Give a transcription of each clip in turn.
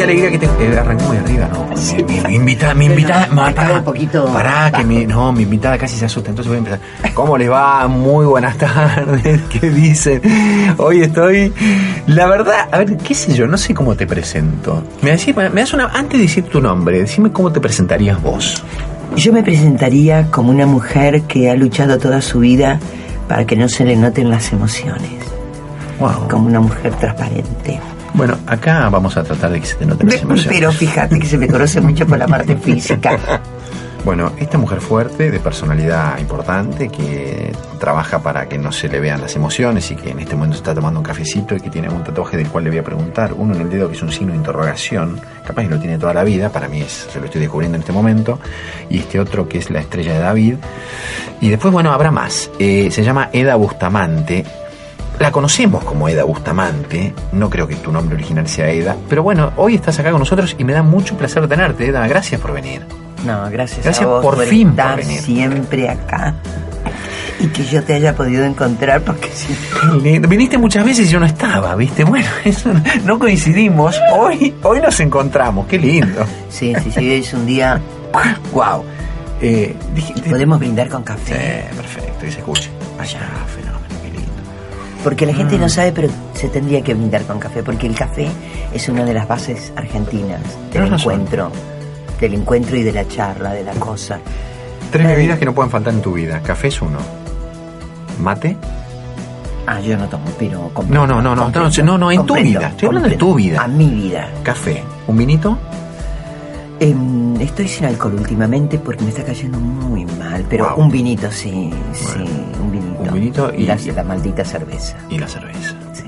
qué alegría que te. Eh, arranqué muy arriba, ¿no? Sí. Mi, mi invitada, mi invitada. Pará, un poquito Pará, que mi, no, mi invitada casi se asusta, entonces voy a empezar. ¿Cómo les va? Muy buenas tardes, ¿qué dicen? Hoy estoy. La verdad, a ver, qué sé yo, no sé cómo te presento. Me, decís- me das una. Antes de decir tu nombre, decime cómo te presentarías vos. Yo me presentaría como una mujer que ha luchado toda su vida para que no se le noten las emociones. Wow. Como una mujer transparente. Bueno, acá vamos a tratar de que se te las emociones. pero fíjate que se me conoce mucho por la parte física. Bueno, esta mujer fuerte, de personalidad importante, que trabaja para que no se le vean las emociones y que en este momento está tomando un cafecito y que tiene un tatuaje del cual le voy a preguntar, uno en el dedo que es un signo de interrogación, capaz que lo tiene toda la vida, para mí es, se lo estoy descubriendo en este momento, y este otro que es la estrella de David. Y después, bueno, habrá más. Eh, se llama Eda Bustamante. La conocemos como Eda Bustamante, no creo que tu nombre original sea Eda, pero bueno, hoy estás acá con nosotros y me da mucho placer tenerte, Eda, gracias por venir. No, gracias, Gracias a vos por fin por estar venir. siempre acá. Y que yo te haya podido encontrar porque si Qué lindo. Viniste muchas veces y yo no estaba, ¿viste? Bueno, eso no- no coincidimos. Hoy, hoy nos encontramos, qué lindo. Sí, sí, sí, es un día. Wow. Eh, Podemos brindar con Sí, café. perfecto, y se escuche. Allá, fenómeno. Porque la gente Mm. no sabe, pero se tendría que brindar con café, porque el café es una de las bases argentinas del razón. encuentro, del encuentro y de la charla, de la cosa. Tres Eh. bebidas que no pueden faltar en tu vida. Café es uno. ¿Mate? Ah, yo no tomo, pero No, no, no, no, comprendo, no, no, en tu vida, estoy hablando de tu vida. A mi vida. Café. ¿Un vinito? Em, estoy sin alcohol últimamente porque me está cayendo muy mal, pero Wow. un vinito, sí, sí, un vinito. un vinito y- la, la maldita cerveza. Y la cerveza. Sí.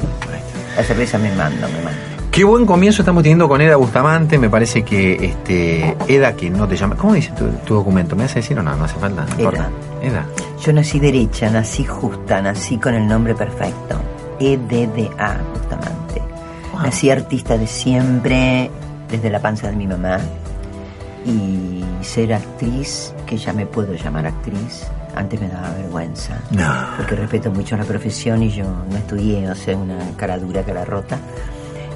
La cerveza me mando, me mando. Qué buen comienzo estamos teniendo con Eda Bustamante. Me parece que este Eda, que no te llama. ¿Cómo dice tu, tu documento? ¿Me vas a decir o no? No hace falta. No Eda. Eda. Yo nací derecha, nací justa, nací con el nombre perfecto. E EDDA, Bustamante. Wow. Nací artista de siempre, desde la panza de mi mamá. Y ser actriz, que ya me puedo llamar actriz, antes me daba vergüenza. No. Porque respeto mucho la profesión y yo no estudié, o sea, una cara dura, cara rota.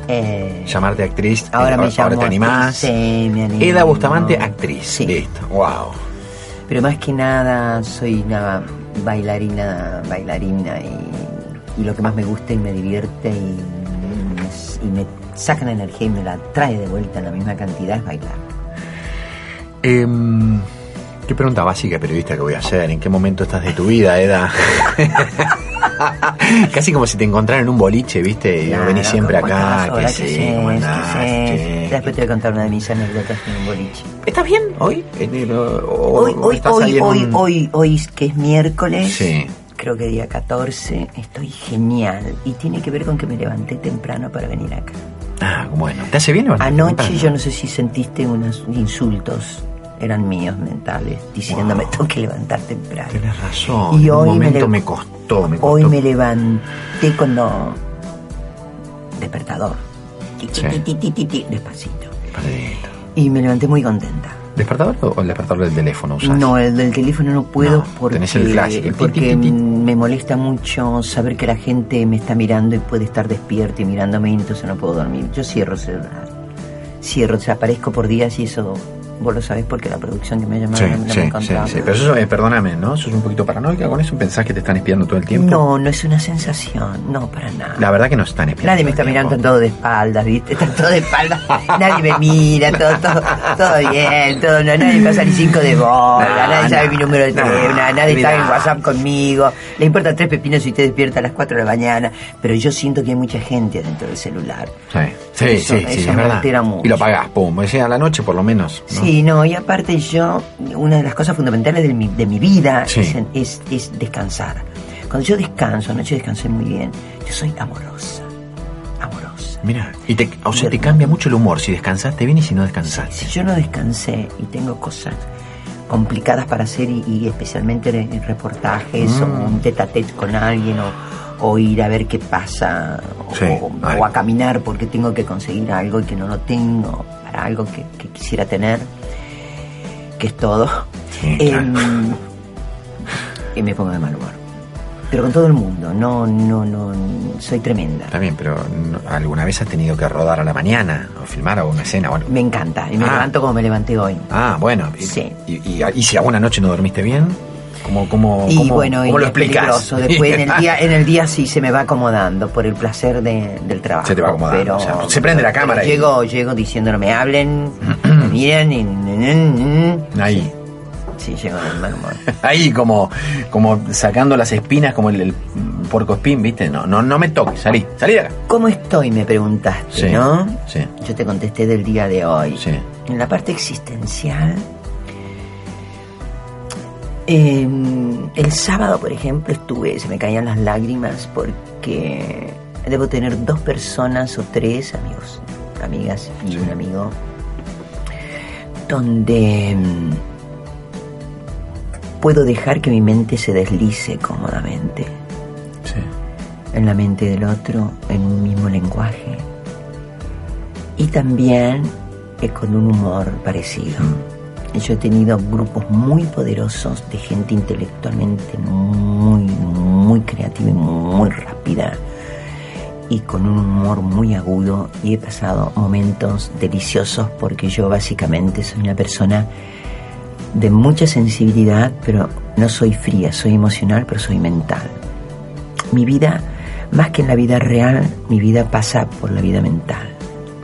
Eh, Llamarte actriz. ahora me llamo Ahora te animás. sí, me animo. Eda Bustamante, actriz. Sí. Listo. Wow. Pero más que nada soy una bailarina, bailarina y, y lo que más me gusta y me divierte y, me- y me saca la energía y me la trae de vuelta en la misma cantidad es bailar. Em, ¿Qué pregunta básica periodista que voy a hacer? ¿En qué momento estás de tu vida, Eda? Casi como si te encontraran en un boliche, ¿viste? Y Claro, venís siempre ¿cómo acá. ¿Qué sí, haces? Che, Después te voy a contar una de mis anécdotas en un boliche. ¿Estás bien hoy? Hoy, hoy, hoy, hoy, hoy, hoy, que es miércoles, Sí. creo que día 14, estoy genial. Y tiene que ver con que me levanté temprano para venir acá. Ah, bueno. ¿Te hace bien levantarte Anoche temprano? yo no sé si sentiste unos insultos, eran míos mentales, diciéndome Wow. tengo que levantar temprano. Tenés razón. Y en hoy me momento lev- me, costó, me costó. Hoy me levanté cuando... Despertador. Ti, ti, ti, despacito. Despacito. Y me levanté muy contenta. ¿Despertador o el despertador del teléfono usás? No, el del teléfono no puedo No, porque, tenés el clásico, el porque me molesta mucho saber que la gente me está mirando y puede estar despierta y mirándome y entonces no puedo dormir. Yo cierro el celular. Cierro, desaparezco por días y eso vos lo sabés porque la producción que me ha llamado Sí, no, sí, me sí, sí. Pero eso, eh, perdóname, ¿no? ¿Sos un poquito paranoica con eso? ¿Pensás que te están espiando todo el tiempo? No, no es una sensación, no, para nada. La verdad que no están espiando. Nadie me está mirando tiempo. todo de espaldas, ¿viste? Está todo de espaldas. Nadie me mira, todo, todo, todo bien, todo, no, nadie pasa ni cinco de bola, nadie sabe mi número de no, teléfono, nadie está en. WhatsApp conmigo, le importa tres pepinos si usted despierta a las 4 de la mañana, pero yo siento que hay mucha gente dentro del celular. Sí, sí, Eso- sí, eso es me verdad. mucho. Y lo pagás, pum. O sea, a la noche por lo menos. ¿no? Sí, no, y aparte yo, una de las cosas fundamentales de mi, de mi vida Sí. es, es, es descansar. Cuando yo descanso, anoche descansé muy bien, yo soy amorosa, amorosa. Mira, y te, o sea, te cambia mucho el humor si descansaste bien y si no descansaste. Si yo no descansé y tengo cosas complicadas para hacer y, y especialmente en reportajes Mm. o un tete a tete con alguien o, o ir a ver qué pasa o, Sí, o- vale. o a caminar porque tengo que conseguir algo y que no lo tengo algo que, que quisiera tener que es todo Sí, Em, y me pongo de mal humor pero con todo el mundo. No, no, no, soy tremenda. Bien, pero ¿alguna vez has tenido que rodar a la mañana o filmar alguna escena o algo? Me encanta, y me Ah. levanto como me levanté hoy. Ah, bueno. Y, Sí. y, y- y si alguna noche no dormiste bien, ¿cómo, cómo, Y cómo- bueno, cómo y lo explicas? Después en el día, en el día sí se me va acomodando por el placer de- del trabajo. Se te va acomodando, Pero, o sea, se prende la cámara y- Llego, llego diciéndolo, me hablen, me miren y... Ahí. Sí, llego de mal humor. Ahí como, como sacando las espinas como el, el puerco espín, ¿viste? No, no, no me toques, salí, salí de acá. ¿Cómo estoy? Me preguntaste, Sí, ¿no? sí. Yo te contesté del día de hoy. Sí. En la parte existencial, eh, el sábado, por ejemplo, estuve, se me caían las lágrimas porque debo tener dos personas o tres amigos, amigas y un amigo, donde mm, puedo dejar que mi mente se deslice cómodamente Sí. en la mente del otro en un mismo lenguaje y también eh, con un humor parecido. Yo he tenido grupos muy poderosos de gente intelectualmente muy, muy creativa y muy rápida y con un humor muy agudo y he pasado momentos deliciosos porque yo básicamente soy una persona de mucha sensibilidad, pero no soy fría, soy emocional, pero soy mental. Mi vida, más que en la vida real, mi vida pasa por la vida mental.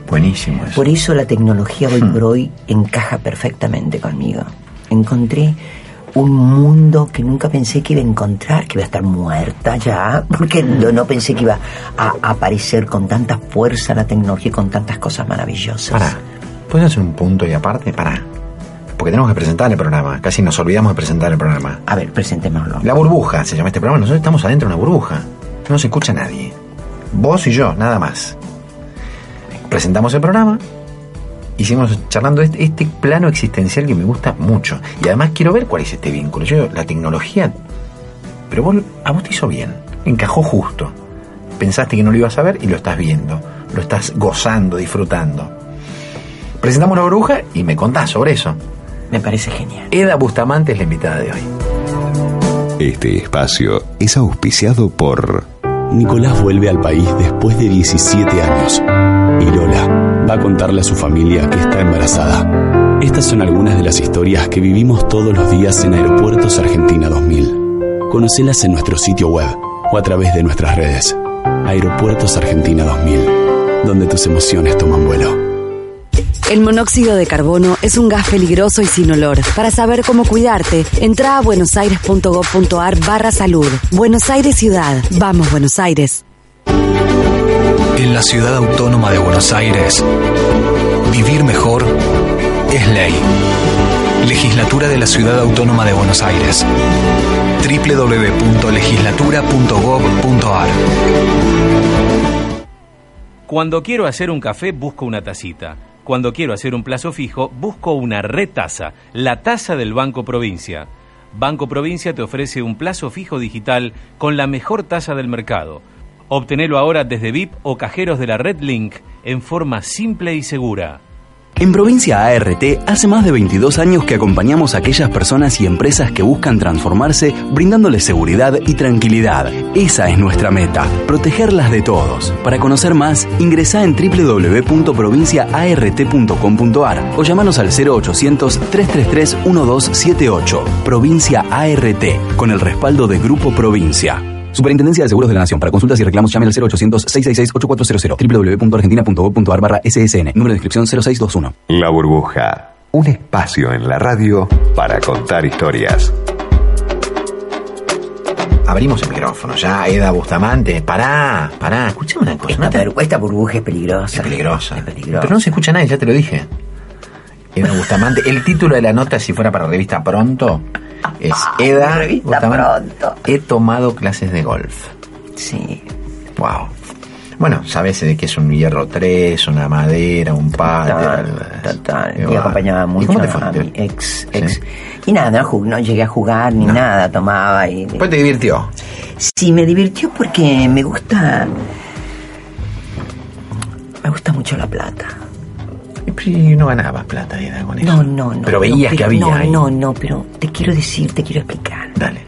Buenísimo eso. Por eso la tecnología hoy por hoy encaja perfectamente conmigo. Encontré un mundo que nunca pensé que iba a encontrar, que iba a estar muerta ya, porque no, no pensé que iba a, aparecer con tanta fuerza la tecnología y con tantas cosas maravillosas. Pará, ¿puedes hacer un punto y aparte? Pará. Porque tenemos que presentar el programa. Casi nos olvidamos de presentar el programa. A ver, presentémoslo. La burbuja se llama este programa. Nosotros estamos adentro de una burbuja. No se escucha nadie. Vos y yo, nada más. Presentamos el programa. Hicimos charlando este, este plano existencial que me gusta mucho. Y además quiero ver cuál es este vínculo. Yo, la tecnología. Pero vos, a vos te hizo bien. Encajó justo. Pensaste que no lo ibas a ver y lo estás viendo. Lo estás gozando, disfrutando. Presentamos la burbuja y me contás sobre eso. Me parece genial. Eda Bustamante es la invitada de hoy. Este espacio es auspiciado por Nicolás vuelve al país después de 17 años. Y Lola va a contarle a su familia que está embarazada. Estas son algunas de las historias que vivimos todos los días en Aeropuertos Argentina 2000. Conocelas en nuestro sitio web o a través de nuestras redes. Aeropuertos Argentina 2000, donde tus emociones toman vuelo. El monóxido de carbono es un gas peligroso y sin olor. Para saber cómo cuidarte, entra a buenosaires.gov.ar barra salud. Buenos Aires Ciudad. Vamos, Buenos Aires. En la ciudad autónoma de Buenos Aires, vivir mejor es ley. Legislatura de la Ciudad Autónoma de Buenos Aires. www.legislatura.gov.ar Cuando quiero hacer un café, busco una tacita. Cuando quiero hacer un plazo fijo, busco una retaza, la taza del Banco Provincia. Banco Provincia te ofrece un plazo fijo digital con la mejor tasa del mercado. Obtenelo ahora desde VIP o cajeros de la Red Link en forma simple y segura. En Provincia ART hace más de 22 años que acompañamos a aquellas personas y empresas que buscan transformarse brindándoles seguridad y tranquilidad. Esa es nuestra meta, protegerlas de todos. Para conocer más, ingresa en www.provinciaart.com.ar o llamanos al 0800-333-1278. Provincia ART, con el respaldo de Grupo Provincia. Superintendencia de Seguros de la Nación. Para consultas y reclamos llame al 0800-666-8400 www.argentina.gov.ar barra SSN. Número de inscripción 0621. La Burbuja, un espacio en la radio para contar historias. Abrimos el micrófono ya, Eda Bustamante. Pará, pará, escuchame una cosa. Esta, no te- per- esta burbuja es peligrosa. Es peligrosa. Es peligrosa. Pero no se escucha nadie, ya te lo dije. Eda Bustamante. El título de la nota, si fuera para revista Pronto, es Eda Revista Bustamante. Pronto. He tomado clases de golf. Sí. Wow. Bueno, sabes de que es un hierro 3, una madera, un palo. Total, total. Qué Y acompañaba ¿Y mucho a mi ex, ex. Y nada, no, llegué a jugar ni nada, tomaba y... Después te divirtió. Sí, me divirtió porque me gusta... Me gusta mucho la plata. Y no ganabas plata, con eso. No, no, no. Pero no, veías que pero había No, ahí. no, no, pero te quiero decir, te quiero explicar. Dale.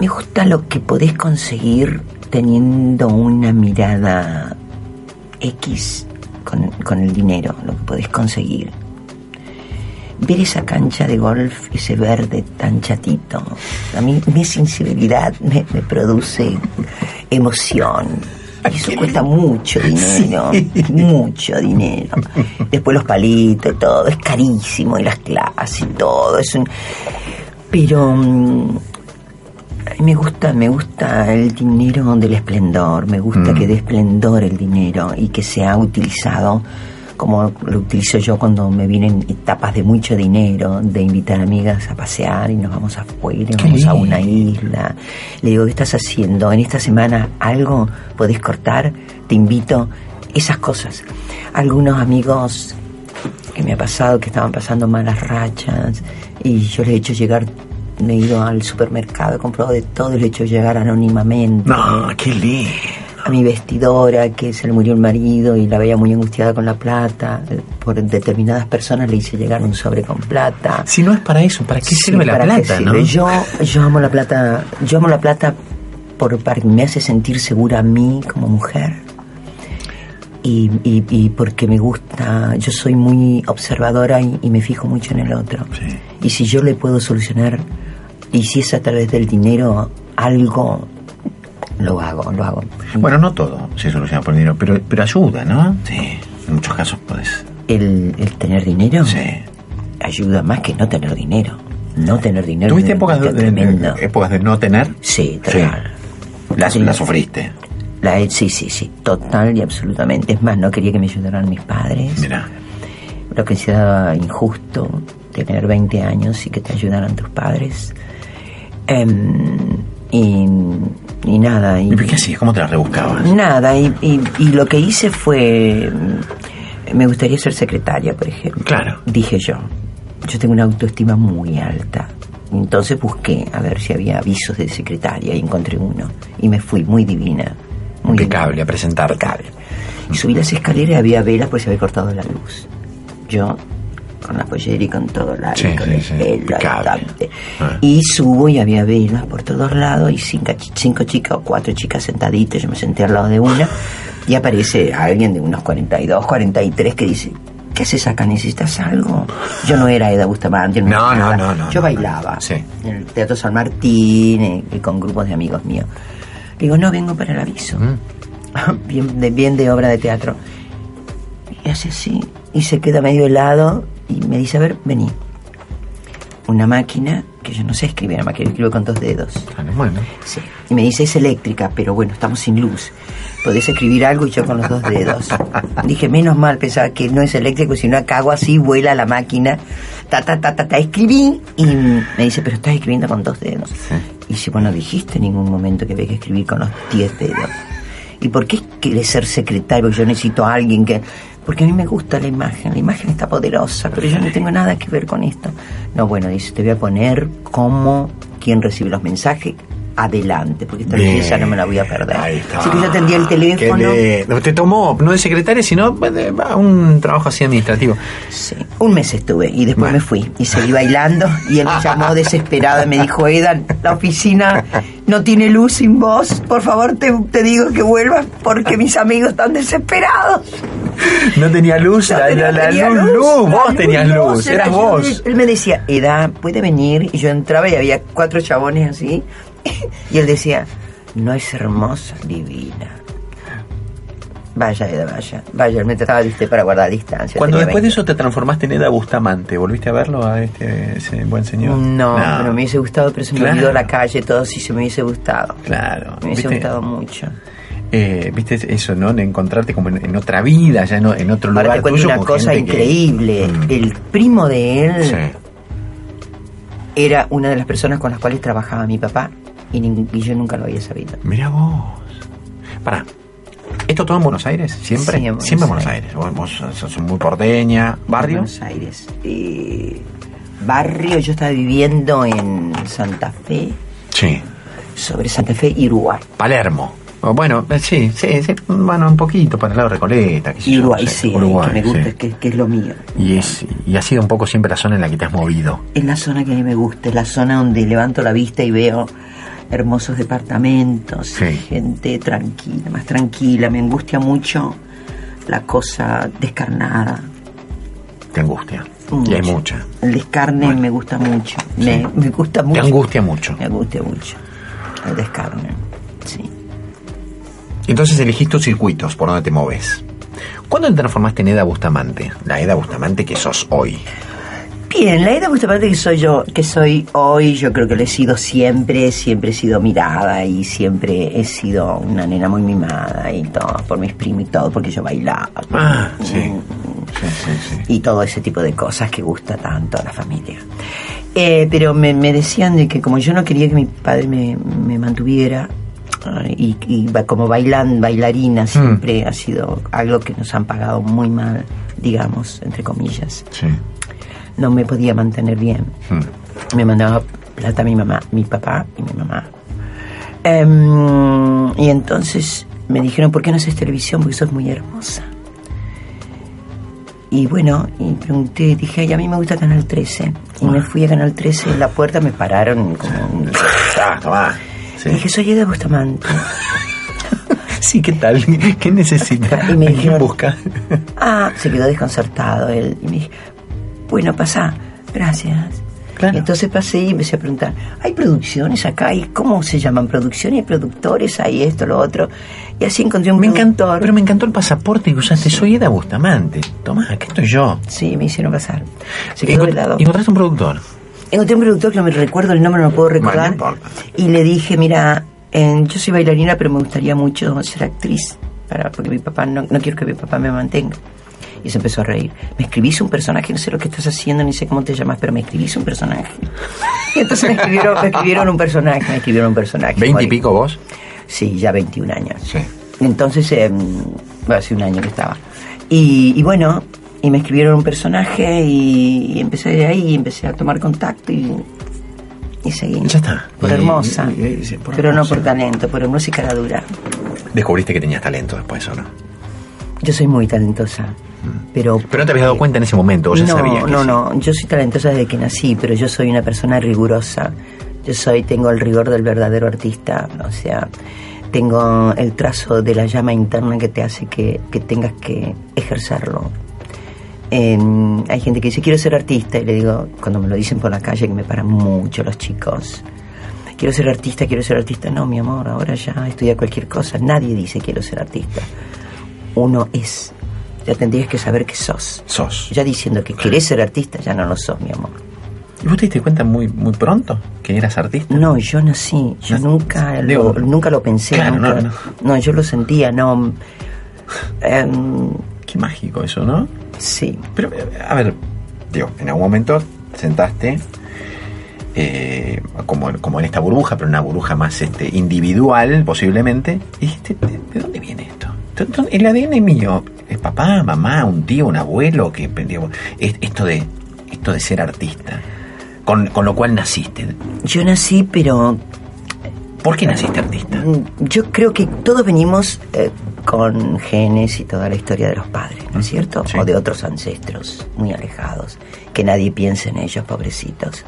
Me gusta lo que podés conseguir teniendo una mirada X con, con el dinero, lo que podés conseguir. Ver esa cancha de golf, ese verde tan chatito, a mí mi sensibilidad me, me produce emoción. Eso cuesta mucho dinero, mucho dinero. Después los palitos y todo, es carísimo, y las clases y todo, es un... Pero mm, me gusta, me gusta el dinero del esplendor, me gusta Mm. que dé esplendor el dinero y que sea utilizado como lo utilizo yo cuando me vienen etapas de mucho dinero, de invitar amigas a pasear y nos vamos afuera, Qué vamos a una isla. Le digo, ¿qué estás haciendo? En esta semana algo podés cortar, te invito, esas cosas. Algunos amigos que me ha pasado que estaban pasando malas rachas y yo les he hecho llegar, me he ido al supermercado, he comprado de todo y les he hecho llegar anónimamente. No, qué lindo. A mi vestidora, que se le murió el marido y la veía muy angustiada con la plata. Por determinadas personas le hice llegar un sobre con plata. Si no es para eso, ¿para qué Sí, sirve la ¿para qué plata, sirve? no? Yo, yo amo la plata, yo amo la plata por, para que me hace sentir segura a mí como mujer. Y, y- y porque me gusta, yo soy muy observadora y, y me fijo mucho en el otro. Sí. Y si yo le puedo solucionar, y si es a través del dinero algo, lo hago, lo hago. Bueno, no todo se soluciona por dinero, pero, pero ayuda, ¿no? Sí. En muchos casos puedes. El, el tener dinero Sí. ayuda más que no tener dinero. No tener dinero ¿Tuviste épocas de, de- tremendo. épocas de no tener? Sí, total. Sí. sufriste. La, sí, sí, sí, total y absolutamente. Es más, no quería que me ayudaran mis padres. Mira. Lo que se daba injusto tener 20 años y que te ayudaran tus padres. Em, y, y nada. Y, ¿Y qué hacías? ¿Cómo te las rebuscabas? Nada, y, y- y lo que hice fue. Me gustaría ser secretaria, por ejemplo. Claro. Dije yo. Yo tengo una autoestima muy alta. Entonces busqué a ver si había avisos de secretaria y encontré uno. Y me fui muy divina. Muy Impecable, divina. a presentarte. Impecable. Y subí las escaleras y había velas porque se había cortado la luz. Yo, con la pollera y con todo la Sí, con sí, el sí, pelo. Ah. Y subo y había velas por todos lados y cinco, cinco chicas o cuatro chicas sentaditas. Yo me senté al lado de una y aparece alguien de unos 42, 43 que dice, ¿qué haces acá? ¿Necesitas algo? Yo no era Eda Bustamante. No, no, nada. no, no, Yo no, bailaba no. Sí. en el Teatro San Martín eh, y con grupos de amigos míos. Digo, no, vengo para el aviso. Mm. bien, de, bien de obra de teatro. Y hace así, y se queda medio helado y me dice, a ver, vení. Una máquina, que yo no sé escribir, la máquina escribo con dos dedos. Claro, Bueno. Sí. Y me dice, es eléctrica, pero bueno, estamos sin luz. Podés escribir algo y yo con los dos dedos. Dije, menos mal, pensaba que no es eléctrico, sino acá hago así, vuela la máquina. Ta, ta, ta, ta, ta, escribí. Y me dice, pero estás escribiendo con dos dedos. Y dice, bueno, dijiste en ningún momento que había que escribir con los diez dedos. ¿Y por qué quieres ser secretario? Yo necesito a alguien que... Porque a mí me gusta la imagen, la imagen está poderosa, pero yo no tengo nada que ver con esto. No, bueno, dice, te voy a poner como quien recibe los mensajes adelante, porque esta belleza no me la voy a perder. Ahí está. Así que yo atendí el teléfono. Qué lindo. Te tomó, no de secretaria, sino de- a un trabajo así administrativo. Sí, un mes estuve y después Bueno. me fui y seguí bailando y él me llamó desesperado y me dijo, Eda, la oficina no tiene luz sin vos, por favor te, te digo que vuelvas porque mis amigos están desesperados. No tenía luz, No la, tenía- la- la tenía luz, luz, vos tenías luz, era eras yo. vos. Él me decía, Eda, ¿puede venir? Y yo entraba y había cuatro chabones así. Y él decía, no es hermosa, divina. Vaya, Eda, vaya. Vaya, me trataba viste, para guardar distancia. Cuando después de 20. eso te transformaste en Eda Bustamante, ¿volviste a verlo a este ese buen señor? No, pero me hubiese gustado, pero se me olvidó la calle, todo si se me hubiese gustado. Claro. Me hubiese ¿Viste? gustado mucho. Eh, viste eso, ¿no? De encontrarte como en, en otra vida, ya no, en otro lugar Ahora te cuento tuyo una cosa que- increíble. Mm. El primo de él Sí. era una de las personas con las cuales trabajaba mi papá y, y yo nunca lo había sabido. Mira vos. Pará. ¿Esto todo en Buenos Aires? ¿Siempre? Sí, en Buenos Siempre en Buenos Aires. Aires. Vos, vos sos muy porteña. ¿Barrio? Buenos Aires. Eh, barrio, yo estaba viviendo en Santa Fe, Sí. sobre Santa Fe y Uruguay. Palermo. O Bueno, eh, sí, sí, sí, bueno, un poquito para el lado de Recoleta. sé Y yo, Uruguay, no sé, sí, Uruguay, que me gusta, sí. que, que es lo mío. Y, es, y ha sido un poco siempre la zona en la que te has movido. Es la zona que a mí me gusta, es la zona donde levanto la vista y veo hermosos departamentos, Sí. gente tranquila, más tranquila. Me angustia mucho la cosa descarnada. Te angustia. Y hay mucha. El descarne me gusta mucho. Me, me gusta mucho. Te angustia mucho. Me angustia mucho. El descarne. Sí. Entonces elegís tus circuitos, por donde te moves. ¿Cuándo te transformaste en Eda Bustamante? La Eda Bustamante que sos hoy. Bien, la Eda Bustamante que soy yo, que soy hoy, yo creo que lo he sido siempre, siempre he sido mirada y siempre he sido una nena muy mimada y todo, por mis primos y todo, porque yo bailaba. Ah, sí. Mm, Sí, sí, sí. y todo ese tipo de cosas que gusta tanto a la familia. Eh, pero me, me decían de que como yo no quería que mi padre me, me mantuviera, eh, y, como bailan, bailarina siempre ha sido algo que nos han pagado muy mal, digamos, entre comillas. Sí. No me podía mantener bien. Mm. Me mandaba plata mi mamá, mi papá y mi mamá. Em, y entonces me dijeron, ¿por qué no haces televisión? Porque sos muy hermosa. Y bueno, y pregunté, dije, ay, a mí me gusta Canal 13. Y me fui a Canal 13, en la puerta me pararon como un... Ah. Sí. Dije, soy Eda Bustamante. Sí, ¿qué tal? ¿Qué necesita? Y me ¿A quién dijeron- busca? Ah, se quedó desconcertado él. Y me dije, bueno, pasa, gracias. Claro. Entonces pasé y empecé a preguntar, ¿hay producciones acá? ¿Y cómo se llaman? ¿Producciones? ¿Hay productores? ¿Hay esto, lo otro? Y así encontré un Me encantó, pero me encantó el pasaporte que usaste. Soy Eda Bustamante. Tomá, aquí estoy yo. Sí, me hicieron pasar. Se quedó Encont-. Encontraste un productor. Encontré un productor que no me recuerdo el nombre, no lo puedo recordar. Bueno, no importa. y le dije, mira, eh, yo soy bailarina, pero me gustaría mucho ser actriz, para, porque mi papá no, no quiero que mi papá me mantenga. Y se empezó a reír. Me escribís un personaje, no sé lo que estás haciendo, ni sé cómo te llamas, pero me escribís un personaje. Y entonces me escribieron, me escribieron un personaje, me escribieron un personaje. ¿Veinte y pico vos? Sí, ya 21 años. Sí. Entonces, eh, hace un año que estaba. Y, y bueno, y me escribieron un personaje y, y empecé de ahí y empecé a tomar contacto y, y seguí. Ya está. Por hermosa. sí, por pero hermosa. no por talento, por hermosa y cara dura. Descubriste que tenías talento después, ¿o no? Yo soy muy talentosa. Pero, Pero no te habías dado cuenta en ese momento, o ya no, sabías que no, sí. no. Yo soy talentosa desde que nací, pero yo soy una persona rigurosa. Yo soy, tengo el rigor del verdadero artista. O sea, tengo el trazo de la llama interna que te hace que, que tengas que ejercerlo. Em, hay gente que dice, quiero ser artista, y le digo, cuando me lo dicen por la calle, que me paran mucho los chicos. Quiero ser artista, quiero ser artista. No, mi amor, ahora ya estudia cualquier cosa. Nadie dice quiero ser artista. Uno es. Ya tendrías que saber que sos. Sos. Ya diciendo que querés ser artista, ya no lo sos, mi amor. ¿Y vos te diste cuenta muy, muy pronto que eras artista? No, yo nací, yo No, nunca, digo, lo, nunca lo pensé. claro, nunca- no, no, yo lo sentía, no. em, Qué mágico eso, ¿no? sí, Pero, a ver, digo, en algún momento sentaste eh, como, como en esta burbuja, pero una burbuja más este, individual, posiblemente, y dijiste, ¿de, de dónde viene esto? ¿De- de- El ADN mío es papá, mamá, un tío, un abuelo, que digo, es- esto de esto de ser artista, con, con lo cual naciste. yo nací, pero ¿Por qué naciste artista? Mm, Yo creo que todos venimos eh, con genes y toda la historia de los padres, ¿no es cierto? Sí. O de otros ancestros muy alejados, que nadie piense en ellos, pobrecitos.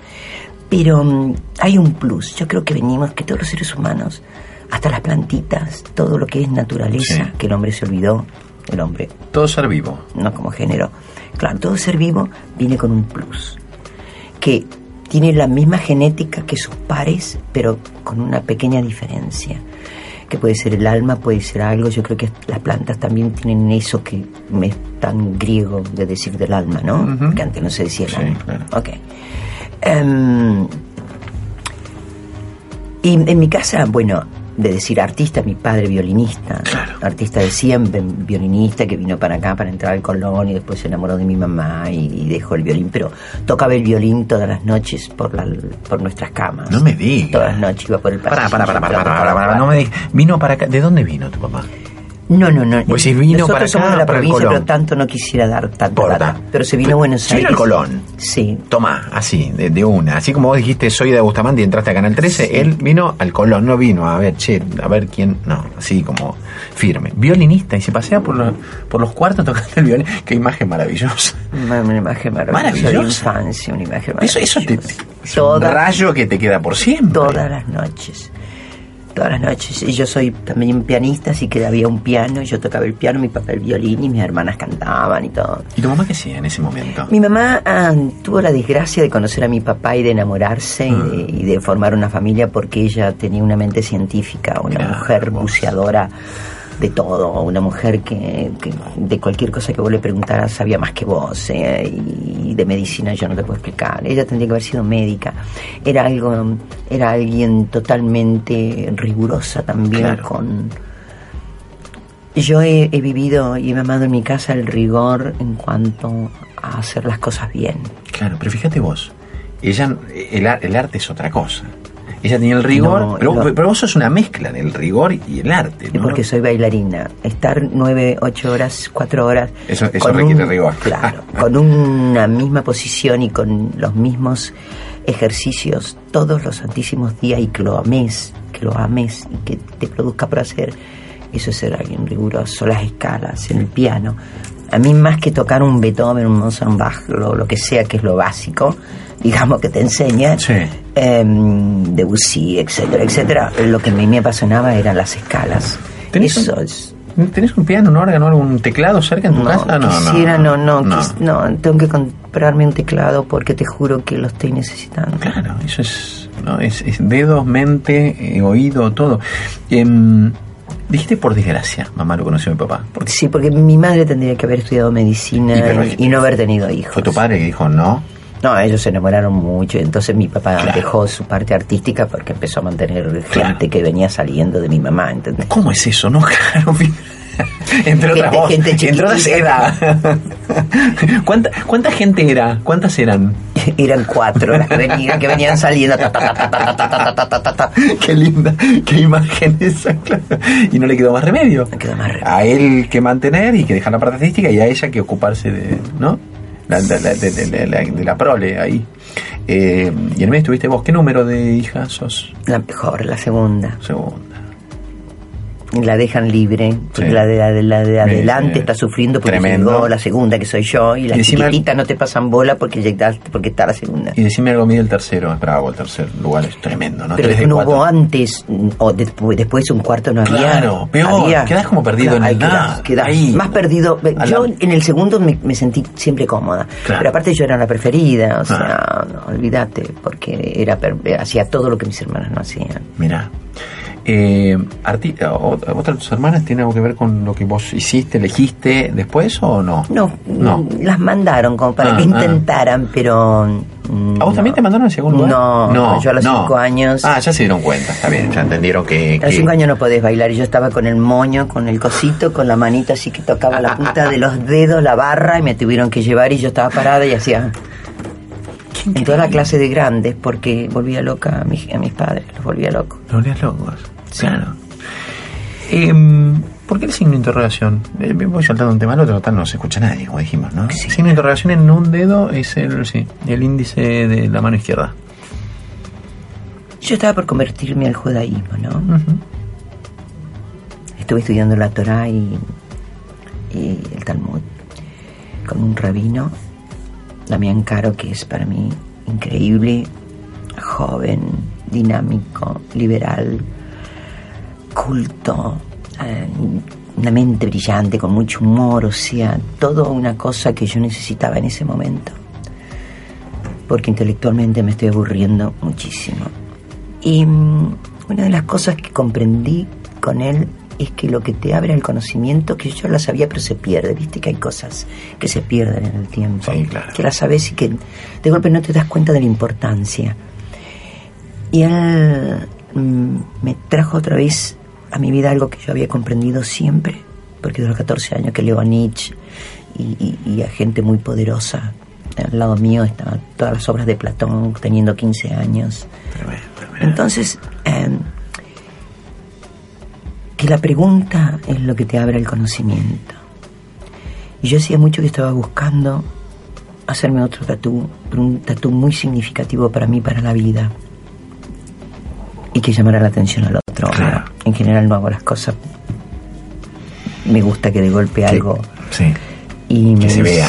Pero mm, hay un plus, yo creo que venimos, que todos los seres humanos, hasta las plantitas, todo lo que es naturaleza, Sí. que el hombre se olvidó, el hombre, Todo ser vivo. no como género. Claro, todo ser vivo viene con un plus, que tiene la misma genética que sus pares, pero con una pequeña diferencia. Que puede ser el alma, puede ser algo. Yo creo que las plantas también tienen eso que me es tan griego de decir del alma, ¿no? Que antes no se decía el Sí, alma. claro. Ok. Em, y en mi casa, bueno, de decir artista, mi padre violinista, Claro. artista de siempre, violinista que vino para acá para entrar al Colón y después se enamoró de mi mamá y, y dejó el violín, pero tocaba el violín todas las noches por la, por nuestras camas. No me digas. Todas las noches iba por el pasillo. Para, para, para, para, para, para, para, no me digas. Vino para acá. ¿De dónde vino tu papá? No, no, no. Pues si vino Nosotros para acá, somos de la para provincia, Colón. pero tanto no quisiera dar tanta Importa. data. Pero se vino a Buenos Se vino Aires. al Colón. Sí. Toma, así, de, de una. Así como vos dijiste, soy de Bustamante y entraste a Canal 13, él vino al Colón, no vino a ver, che, a ver quién. No, así como firme. Violinista y se pasea por, los- por los cuartos tocando el violín. Qué imagen maravillosa. Una, una imagen maravillosa, de Maravillosa. infancia, una imagen Eso, maravillosa. eso te, te- es un rayo que te queda por siempre. Todas las noches. Todas las noches. Y yo soy también pianista, así que había un piano, y yo tocaba el piano, mi papá el violín, y mis hermanas cantaban y todo. ¿Y tu mamá qué hacía en ese momento? Mi mamá ah, tuvo la desgracia de conocer a mi papá y de enamorarse Ah. y, de, y de formar una familia porque ella tenía una mente científica, una mujer vos. De todo, una mujer que, que de cualquier cosa que vos le preguntaras sabía más que vos eh, y de medicina yo no te puedo explicar. Ella tendría que haber sido médica. Era algo, era alguien totalmente rigurosa también Claro. con yo he, he vivido y he mamado en mi casa el rigor en cuanto a hacer las cosas bien. Claro, pero fíjate vos, ella, el, el arte es otra cosa. Ella tenía el rigor, No, pero, no. pero vos sos una mezcla del rigor y el arte, porque soy bailarina. Estar nueve, ocho horas, cuatro horas. Eso- eso requiere un- rigor. Claro, con una misma posición y con los mismos ejercicios todos los santísimos días y que lo ames, que lo ames y que te produzca placer. Eso es ser alguien riguroso. Las escalas en el piano. A mí más que tocar un Beethoven, un Mozart, un Bach, lo, lo que sea que es lo básico, digamos que te enseña, Sí. em, Debussy, etcétera, etcétera, lo que a mí me apasionaba eran las escalas. ¿Tenés Eso un- es... ¿Tenés un piano, un órgano, algún teclado cerca en tu No, casa? quisiera, no, no, quis- no, tengo que comprarme un teclado porque te juro que lo estoy necesitando. Claro, eso es, ¿no? es, es dedos, mente, eh, oído, todo. Em, dijiste por desgracia, mamá lo conoció a mi papá. Porque Sí, porque mi madre tendría que haber estudiado medicina y, y no haber tenido hijos. fue tu padre que dijo no. No, ellos se enamoraron mucho, entonces mi papá dejó su parte artística porque empezó a mantener gente que venía saliendo de mi mamá, ¿entendés? ¿Cómo es eso, no? Claro, entre otras gente, voz, edad. ¿Cuánta, gente era? ¿Cuántas eran? eran cuatro que venían, saliendo. Qué linda, qué imagen esa. Y no le quedó más remedio. No quedó más remedio. A él que mantener y que dejar la parte artística y a ella que ocuparse de. ¿No? La, la- la- de, la, de la prole ahí. Eh, y en el medio estuviste vos. ¿Qué número de hija sos? La mejor, la segunda. Segunda. La dejan libre, porque Sí. la de, la de, la de adelante sí. está sufriendo porque Tremendo. llegó la segunda, que soy yo, y la Y chiquitita no te pasan bola porque llegaste, porque está la segunda. Y decime algo mí del tercero. Es bravo, el tercer lugar es tremendo, ¿no? Pero es que no cuatro. hubo antes, o después, después un cuarto no había. Claro, peor, había- quedás como perdido en el nada, quedás ahí. más perdido. Yo la- en el segundo me, me sentí siempre cómoda. Claro. Pero aparte yo era la preferida, o Ah. sea, no, olvídate, porque era hacía todo lo que mis hermanas no hacían. Mira. Eh, ¿Otra de tus hermanas tiene algo que ver con lo que vos hiciste, elegiste después o no? No, No. las mandaron como para Ah, que ah. intentaran, pero... mm, ¿A vos también no. te mandaron hacia algún lugar? No, yo a los no. cinco años... Ah, ya se dieron cuenta, está bien, ya entendieron que. A los que- cinco años no podés bailar y yo estaba con el moño, con el cosito, con la manita así que tocaba la punta de los dedos, la barra y me tuvieron que llevar y yo estaba parada y hacía en toda la clase de grandes porque volvía loca a, mi- a mis padres, los volvía locos. Los volvías locos. Claro. Em, ¿Por qué el signo de interrogación? Eh, voy saltando un tema al otro, total no se escucha nadie, como dijimos, ¿no? El signo de interrogación en un dedo es el, sí, el índice de la mano izquierda. Yo estaba por convertirme al judaísmo, ¿no? Ujú. Estuve estudiando la Torah y, y el Talmud con un rabino, Damián Caro, que es para mí increíble, joven, dinámico, liberal, culto, eh, una mente brillante, con mucho humor, o sea, todo una cosa que yo necesitaba en ese momento. Porque intelectualmente me estoy aburriendo muchísimo. Y mm, una de las cosas que comprendí con él es que lo que te abre el conocimiento, que yo la sabía pero se pierde, viste que hay cosas que se pierden en el tiempo, Sí, claro. que las sabes y que de golpe no te das cuenta de la importancia. Y él mm, me trajo otra vez a mi vida algo que yo había comprendido siempre, porque de los 14 años que leo a Nietzsche y, y- y a gente muy poderosa. Al lado mío estaban todas las obras de Platón, teniendo 15 años. Entonces, eh, que la pregunta es lo que te abre el conocimiento. Y yo hacía mucho que estaba buscando hacerme otro tatú, un tatú muy significativo para mí, para la vida. Y que llamara la atención al otro. Claro. En general no hago las cosas. Me gusta que de golpe algo Sí, y me Que se vea.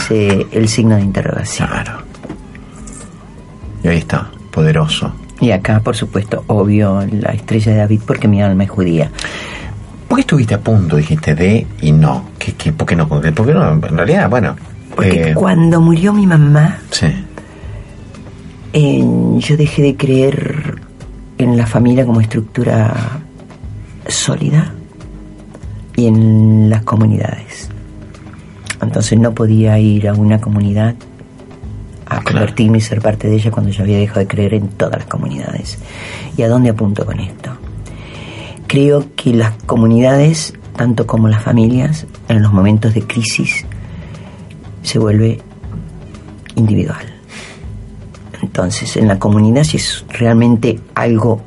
el signo de interrogación. claro. Y ahí está, poderoso. Y acá, por supuesto, obvio, la estrella de David porque mi alma es judía. ¿Por qué estuviste a punto, dijiste, de y no? ¿Qué, qué, ¿Por qué no? ¿Por qué no? En realidad, bueno. Porque eh, cuando murió mi mamá, Sí, eh, yo dejé de creer en la familia como estructura sólida y en las comunidades. Entonces no podía ir a una comunidad a convertirme y ser parte de ella cuando yo había dejado de creer en todas las comunidades. ¿Y a dónde apunto con esto? Creo que las comunidades, tanto como las familias, en los momentos de crisis, se vuelve individual. Entonces, en la comunidad, si es realmente algo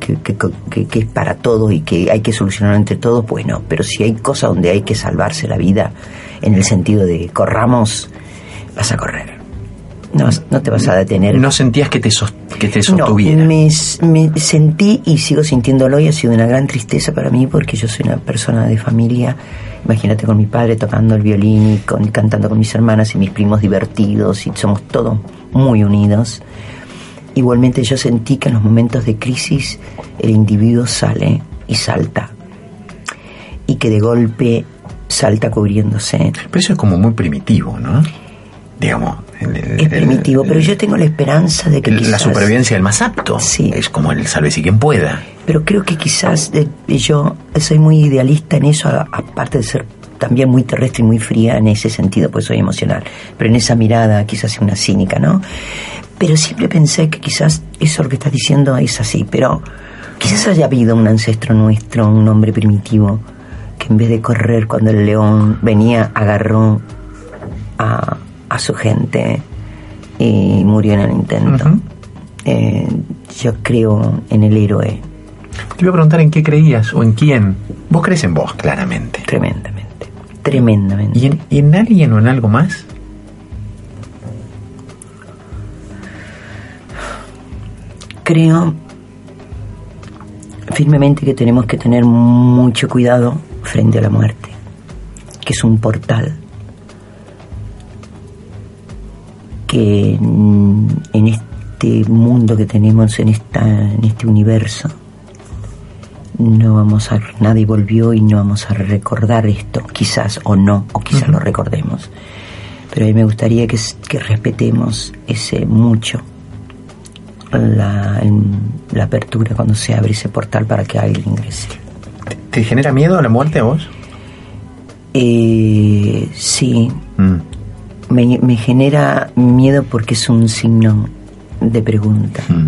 que, que- que- que es para todos y que hay que solucionar entre todos, pues no. Pero si hay cosas donde hay que salvarse la vida, en el sentido de corramos, vas a correr. No, no te vas a detener. no sentías que te, sos- que te No, sostuviera. me, me sentí y sigo sintiéndolo y ha sido una gran tristeza para mí porque yo soy una persona de familia. Imagínate con mi padre tocando el violín y con, cantando con mis hermanas y mis primos divertidos y somos todos muy unidos. Igualmente yo sentí que en los momentos de crisis el individuo sale y salta y que de golpe salta cubriéndose. Pero eso es como muy primitivo, ¿no? Digamos. el- el- Es primitivo, el- pero yo tengo la esperanza de que La quizás- supervivencia del más apto. Sí. Es como el sálvese quien pueda. Pero creo que quizás yo soy muy idealista en eso, aparte de ser también muy terrestre y muy fría en ese sentido, pues soy emocional. Pero en esa mirada quizás una cínica, ¿no? Pero siempre pensé que quizás eso lo que estás diciendo es así, pero quizás haya habido un ancestro nuestro, un hombre primitivo, que en vez de correr cuando el león venía, agarró a, a su gente y murió en el intento. Ujú. Eh, yo creo en el héroe Te iba a preguntar en qué creías o en quién. Vos crees en vos, claramente. tremendamente, tremendamente. ¿Y en, en alguien o en algo más? Creo firmemente que tenemos que tener mucho cuidado frente a la muerte, que es un portal que en, en este mundo que tenemos, en, esta, en este universo, no vamos a nadie volvió y no vamos a recordar esto, quizás o no, o quizás lo recordemos. Pero a mí me gustaría que, que respetemos ese mucho la, la apertura cuando se abre ese portal para que alguien ingrese. ¿Te, te genera miedo a la muerte a vos? Eh, sí, Mm, me, me genera miedo porque es un signo de pregunta. mm.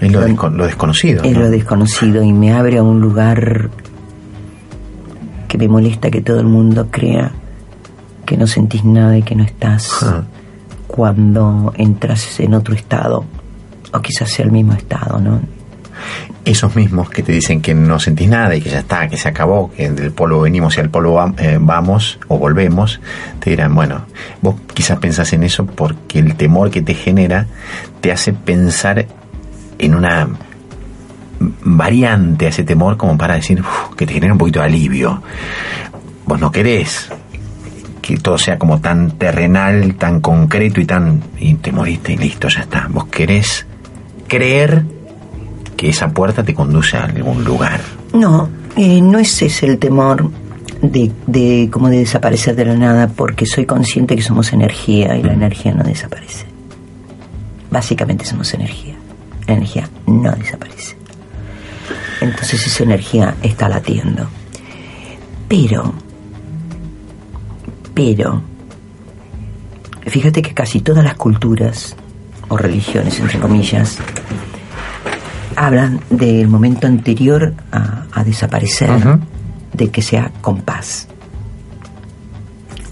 Es lo, desco- lo desconocido. Es ¿no? lo desconocido y me abre a un lugar que me molesta que todo el mundo crea que no sentís nada y que no estás Ah. cuando entras en otro estado o quizás sea el mismo estado, ¿no? Esos mismos que te dicen que no sentís nada y que ya está, que se acabó, que del polvo venimos y al polvo vam- eh, vamos o volvemos, te dirán, bueno, vos quizás pensás en eso porque el temor que te genera te hace pensar en una variante a ese temor como para decir "Uf, que te genera un poquito de alivio. Vos no querés que todo sea como tan terrenal, tan concreto y tan... y te moriste y listo, ya está. Vos querés creer que esa puerta te conduce a algún lugar. No, eh, no es ese el temor de, de como de desaparecer de la nada, porque soy consciente que somos energía y la energía no desaparece. Básicamente somos energía. La energía no desaparece. Entonces esa energía está latiendo. Pero, pero, fíjate que casi todas las culturas, o religiones entre comillas, hablan del momento anterior a, a desaparecer, de que sea con paz.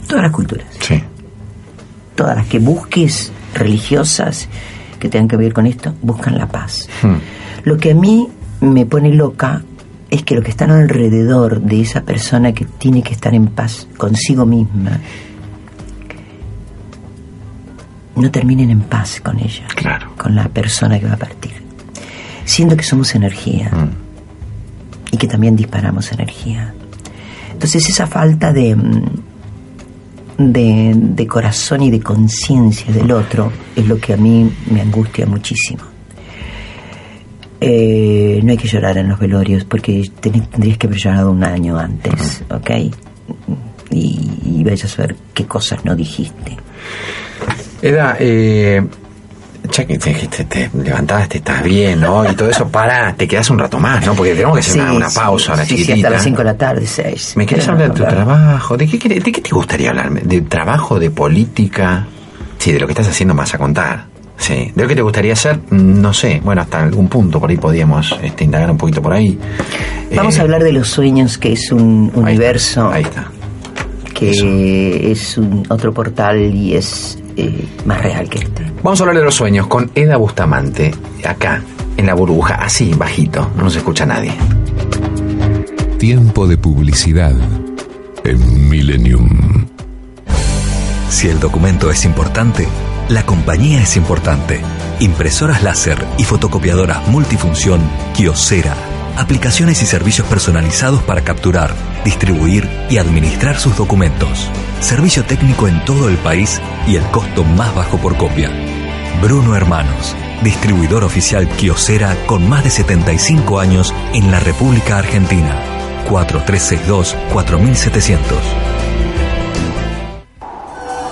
Todas las culturas, Sí. todas las que busques religiosas que tengan que ver con esto, buscan la paz. Hmm. Lo que a mí me pone loca es que lo que están alrededor de esa persona que tiene que estar en paz consigo misma no terminen en paz con ella, Claro. con la persona que va a partir. Siendo que somos energía Mm. y que también disparamos energía. Entonces esa falta de, mm, de, de corazón y de conciencia del otro es lo que a mí me angustia muchísimo. Eh, no hay que llorar en los velorios porque ten- tendrías que haber llorado un año antes, ¿ok? Y, y vayas a saber qué cosas no dijiste. Eda, eh, ya que te, te- te levantaste, estás bien, ¿no? Y todo eso, para, te quedas un rato más, ¿no? Porque tenemos que hacer Sí, una, sí, pausa ahora sí, sí, chiquitita. hasta las 5 de la tarde, 6. ¿Me querés hablar de tu trabajo? ¿De qué, querés- ¿De qué te gustaría hablarme? ¿De trabajo, de política? Sí, de lo que estás haciendo más a contar. Sí, de lo que te gustaría hacer, no sé. Bueno, hasta algún punto por ahí podíamos este, indagar un poquito por ahí. Vamos Eh, a hablar de los sueños, que es un ahí universo está, Ahí está. que es un otro portal y es eh, más real que este. Vamos a hablar de los sueños con Eda Bustamante, acá, en la burbuja, así, bajito, no nos escucha nadie. Tiempo de publicidad en Millennium. Si el documento es importante, la compañía es importante. Impresoras láser y fotocopiadoras multifunción Kiosera. Aplicaciones y servicios personalizados para capturar, distribuir y administrar sus documentos. Servicio técnico en todo el país y el costo más bajo por copia. Bruno Hermanos, distribuidor oficial Kiosera con más de 75 años en la República Argentina. 4362-4700.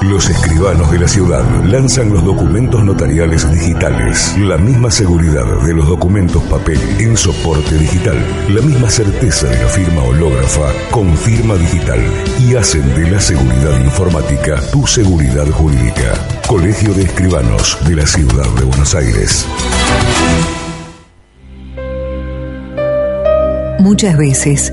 Los escribanos de la ciudad lanzan los documentos notariales digitales. La misma seguridad de los documentos papel en soporte digital. La misma certeza de la firma hológrafa con firma digital. Y hacen de la seguridad informática tu seguridad jurídica. Colegio de Escribanos de la Ciudad de Buenos Aires. Muchas veces,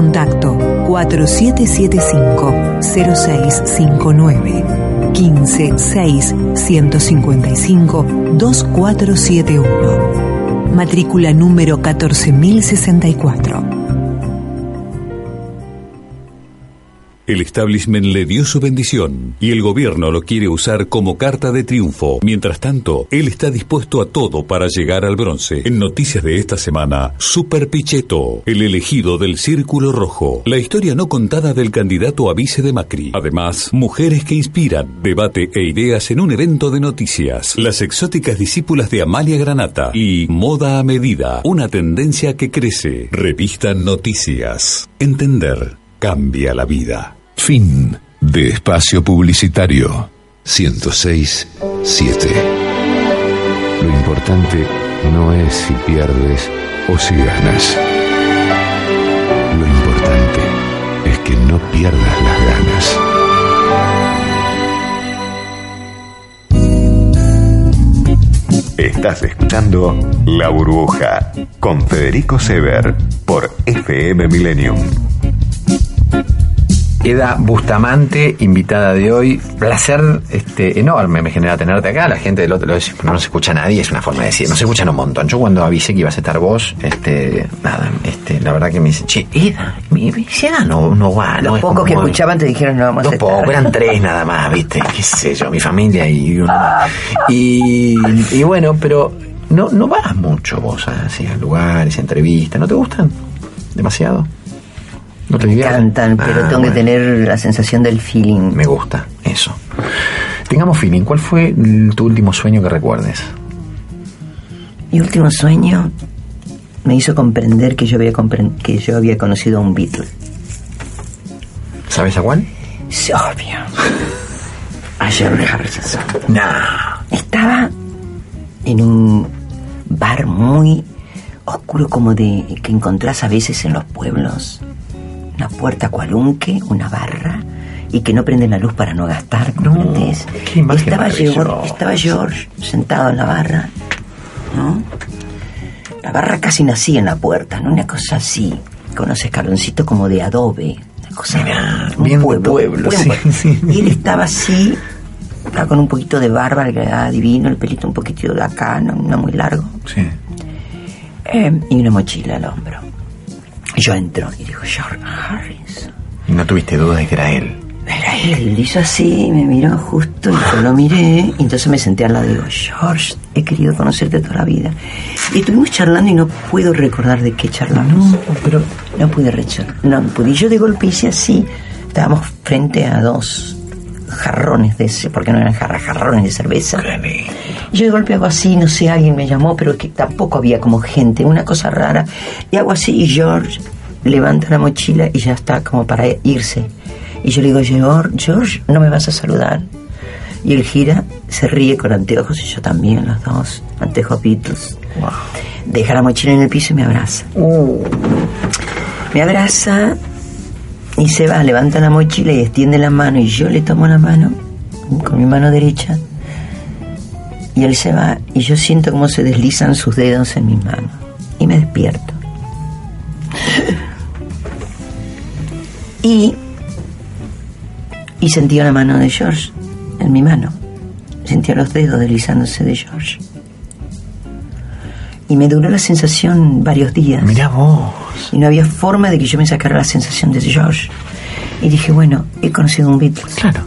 Contacto. 4775-0659 156 155 2471 Matrícula número 14064 El establishment le dio su bendición y el gobierno lo quiere usar como carta de triunfo. Mientras tanto, él está dispuesto a todo para llegar al bronce. En noticias de esta semana, Super Pichetto, el elegido del Círculo Rojo, la historia no contada del candidato a vice de Macri. Además, mujeres que inspiran, debate e ideas en un evento de noticias. Las exóticas discípulas de Amalia Granata y Moda a Medida, una tendencia que crece. Revista Noticias. Entender cambia la vida. Fin de espacio publicitario 106.7. Lo importante no es si pierdes o si ganas. Lo importante es que no pierdas las ganas. Estás escuchando La Burbuja con Federico Sever por FM Millennium. Eda Bustamante, invitada de hoy. Placer este, enorme me genera tenerte acá. La gente del otro lado dice, no nos escucha nadie, es una forma de decir. Nos escuchan un montón. Yo cuando avisé que ibas a estar vos, este, nada, este, la verdad que me dice, che, Eda, mi, mi Eda no, no va, ¿no? Los Es pocos que escuchaban te dijeron no vamos a estar. pocos, eran tres nada más, ¿viste? ¿Qué sé yo? Mi familia y uno más. Y, y bueno, pero no, no vas mucho vos así a lugares, a entrevistas, ¿no te gustan? ¿Demasiado? ¿No te Me encantan, pero Ah, tengo que tener la sensación del feeling. Me gusta, eso. Tengamos feeling, ¿cuál fue tu último sueño que recuerdes? Mi último sueño me hizo comprender que yo había, que yo había conocido a un Beatle. ¿Sabes a cuál? Es obvio. A George Harrison. Nah. Estaba en un bar muy, oscuro como de que encontrás a veces en los pueblos. Una puerta cualunque, una barra, y que no prenden la luz para no gastar, imagen estaba. George, estaba George sentado en la barra, ¿no? La barra casi nacía en la puerta, ¿no? Una cosa así, con unos escaloncitos como de adobe. Una cosa Mirá, un bien pueblo, buen sí, pueblo. sí. Y él estaba así, estaba con un poquito de barba, quedaba divino, el pelito un poquito de acá, no, no muy largo. Sí. Eh, y una mochila al hombro. Y yo entro y digo, George Harris. Y no tuviste duda de que era él. Era él, hizo así, me miró justo y yo lo miré. Y entonces me senté al lado y digo, George, he querido conocerte toda la vida. Y estuvimos charlando y no puedo recordar de qué charlamos. pero no pude rechazar. No pude. Y yo de golpe hice así. Estábamos frente a dos jarrones de ese, porque no eran jarras, jarrones de cerveza. Yo de golpe hago así, no sé, alguien me llamó, pero que tampoco había como gente, una cosa rara. Y hago así y George levanta la mochila y ya está como para irse. Y yo le digo, George, George, ¿no me vas a saludar? Y él gira, se ríe con anteojos y yo también, los dos, anteojos Beatles. Deja la mochila en el piso y me abraza. Me abraza y se va, levanta la mochila y extiende la mano y yo le tomo la mano con mi mano derecha y él se va y yo siento como se deslizan sus dedos en mi mano y me despierto. Y, y sentía la mano de George en mi mano. Sentía los dedos deslizándose de George. Y me duró la sensación varios días. Mirá vos. Y no había forma de que yo me sacara la sensación de George. Y dije, bueno, he conocido un Beatles. Claro.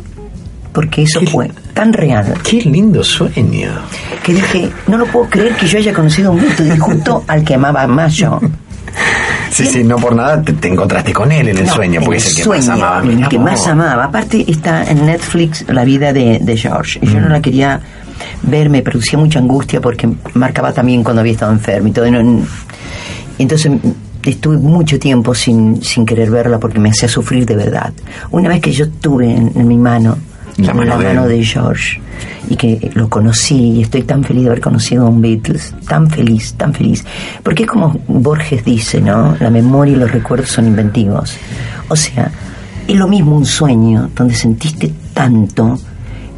Porque eso fue tan real. Qué lindo sueño. Que dije, no lo puedo creer que yo haya conocido un Beatles. Y justo al que amaba más yo. Sí, sí, no por nada te, te encontraste con él en el No, sueño, porque en es el que sueño, más amaba. el que más amaba. Aparte está en Netflix la vida de, de George. Y yo Mm. no la quería ver, me producía mucha angustia porque marcaba también cuando había estado enfermo y todo. y no- entonces estuve mucho tiempo sin, sin querer verla porque me hacía sufrir de verdad. Una vez que yo tuve en, en mi mano La mano de él. de George y que lo conocí y estoy tan feliz de haber conocido a un Beatles, tan feliz, tan feliz. Porque es como Borges dice, ¿no? La memoria y los recuerdos son inventivos. O sea, es lo mismo un sueño donde sentiste tanto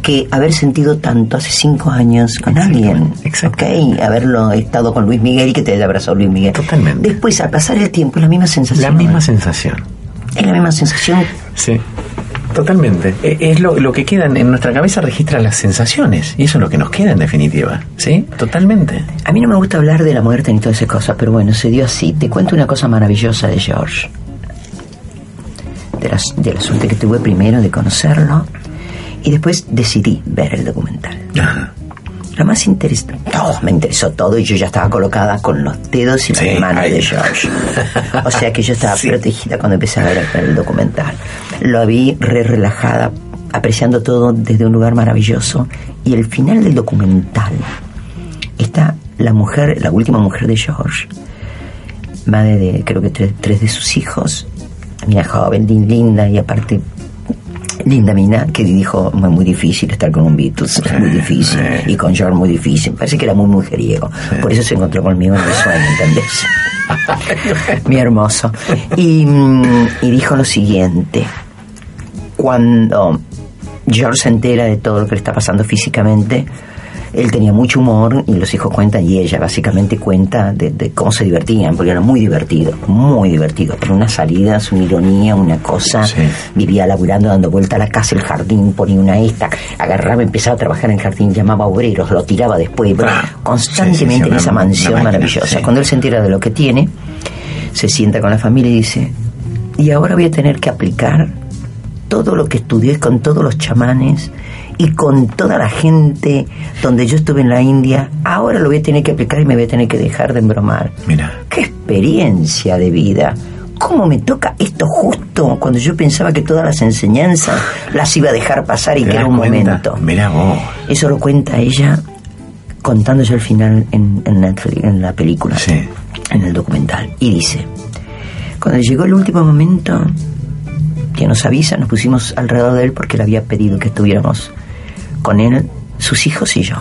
que haber sentido tanto hace cinco años con alguien. exacto. ¿ok? Haberlo estado con Luis Miguel y que te haya abrazado Luis Miguel. Totalmente. Después, al pasar el tiempo, es la misma sensación. La misma sensación. Es la misma sensación. Sí. Totalmente. E- Es lo, lo que queda en, en nuestra cabeza, registra las sensaciones. Y eso es lo que nos queda en definitiva. ¿Sí? Totalmente. A mí no me gusta hablar de la muerte ni todas esas cosas, pero bueno, se dio así. Te cuento una cosa maravillosa de George. De la, de la suerte que tuve primero de conocerlo y después decidí ver el documental. Ajá. Lo más interesante, todo, me interesó todo y yo ya estaba colocada con los dedos y las Sí, manos de George. O sea que yo estaba Sí. protegida cuando empecé a ver el documental. Lo vi re relajada, apreciando todo desde un lugar maravilloso. Y el final del documental está la mujer, la última mujer de George, madre de creo que tres, tres de sus hijos, mina joven, lin- linda y aparte linda mina que dijo muy, muy difícil estar con un Beatles, es muy difícil y con George muy difícil, parece que era muy mujeriego, por eso se encontró conmigo en el sueño, ¿entendés? Mi hermoso. Y, mm, y dijo lo siguiente, cuando George se entera de todo lo que le está pasando físicamente, él tenía mucho humor y los hijos cuentan y ella básicamente cuenta de, de cómo se divertían, porque era muy divertido, muy divertido. Pero unas salidas, una ironía, una cosa. Sí. Vivía laburando, dando vuelta a la casa, el jardín, ponía una esta, agarraba, empezaba a trabajar en el jardín, llamaba obreros, lo tiraba después, Ah, constantemente sí, sí, sí, en esa mansión máquina, maravillosa. Cuando él se entera de lo que tiene, se sienta con la familia y dice, y ahora voy a tener que aplicar todo lo que estudié con todos los chamanes y con toda la gente donde yo estuve en la India, ahora lo voy a tener que aplicar y me voy a tener que dejar de embromar. Mira. ¡Qué experiencia de vida! ¿Cómo me toca esto justo cuando yo pensaba que todas las enseñanzas las iba a dejar pasar y ¿Te que era un cuenta? momento? Mirá vos. Eso lo cuenta ella contando ya el final en, en Netflix, en la película, Sí. en el documental. Y dice, cuando llegó el último momento que nos avisa, nos pusimos alrededor de él porque le había pedido que estuviéramos con él, sus hijos y yo.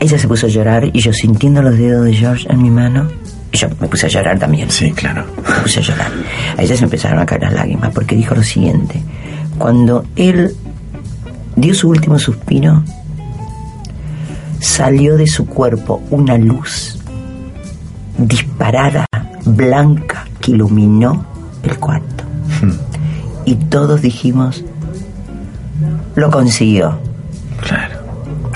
Ella se puso a llorar y yo sintiendo los dedos de George en mi mano, yo me puse a llorar también. Sí, claro. Me puse a llorar. A ella se empezaron a caer las lágrimas porque dijo lo siguiente. Cuando él dio su último suspiro, salió de su cuerpo una luz disparada, blanca, que iluminó el cuarto. Y todos dijimos, lo consiguió. Claro.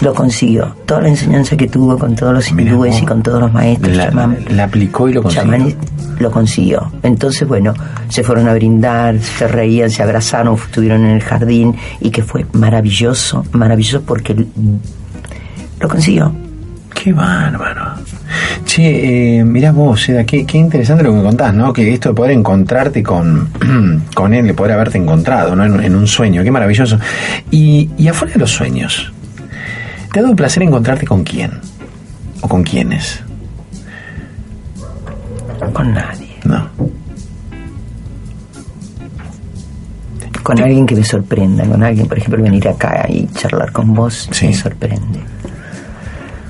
Lo consiguió. Toda la enseñanza que tuvo con todos los Mirá hindúes y con todos los maestros La, chamán, la aplicó y lo consiguió. lo consiguió. Entonces, bueno, se fueron a brindar, se reían, se abrazaron, estuvieron en el jardín y que fue maravilloso, maravilloso porque lo consiguió. Qué bárbaro. Che, eh, mirá vos, Seda, qué, qué interesante lo que contás, ¿no? Que esto de poder encontrarte con, con él, de poder haberte encontrado, ¿no? En, en un sueño, qué maravilloso. Y, y afuera de los sueños, ¿te ha dado placer encontrarte con quién? ¿O con quiénes? Con nadie. No. Con alguien que me sorprenda, con alguien, por ejemplo, venir acá y charlar con vos me sorprende.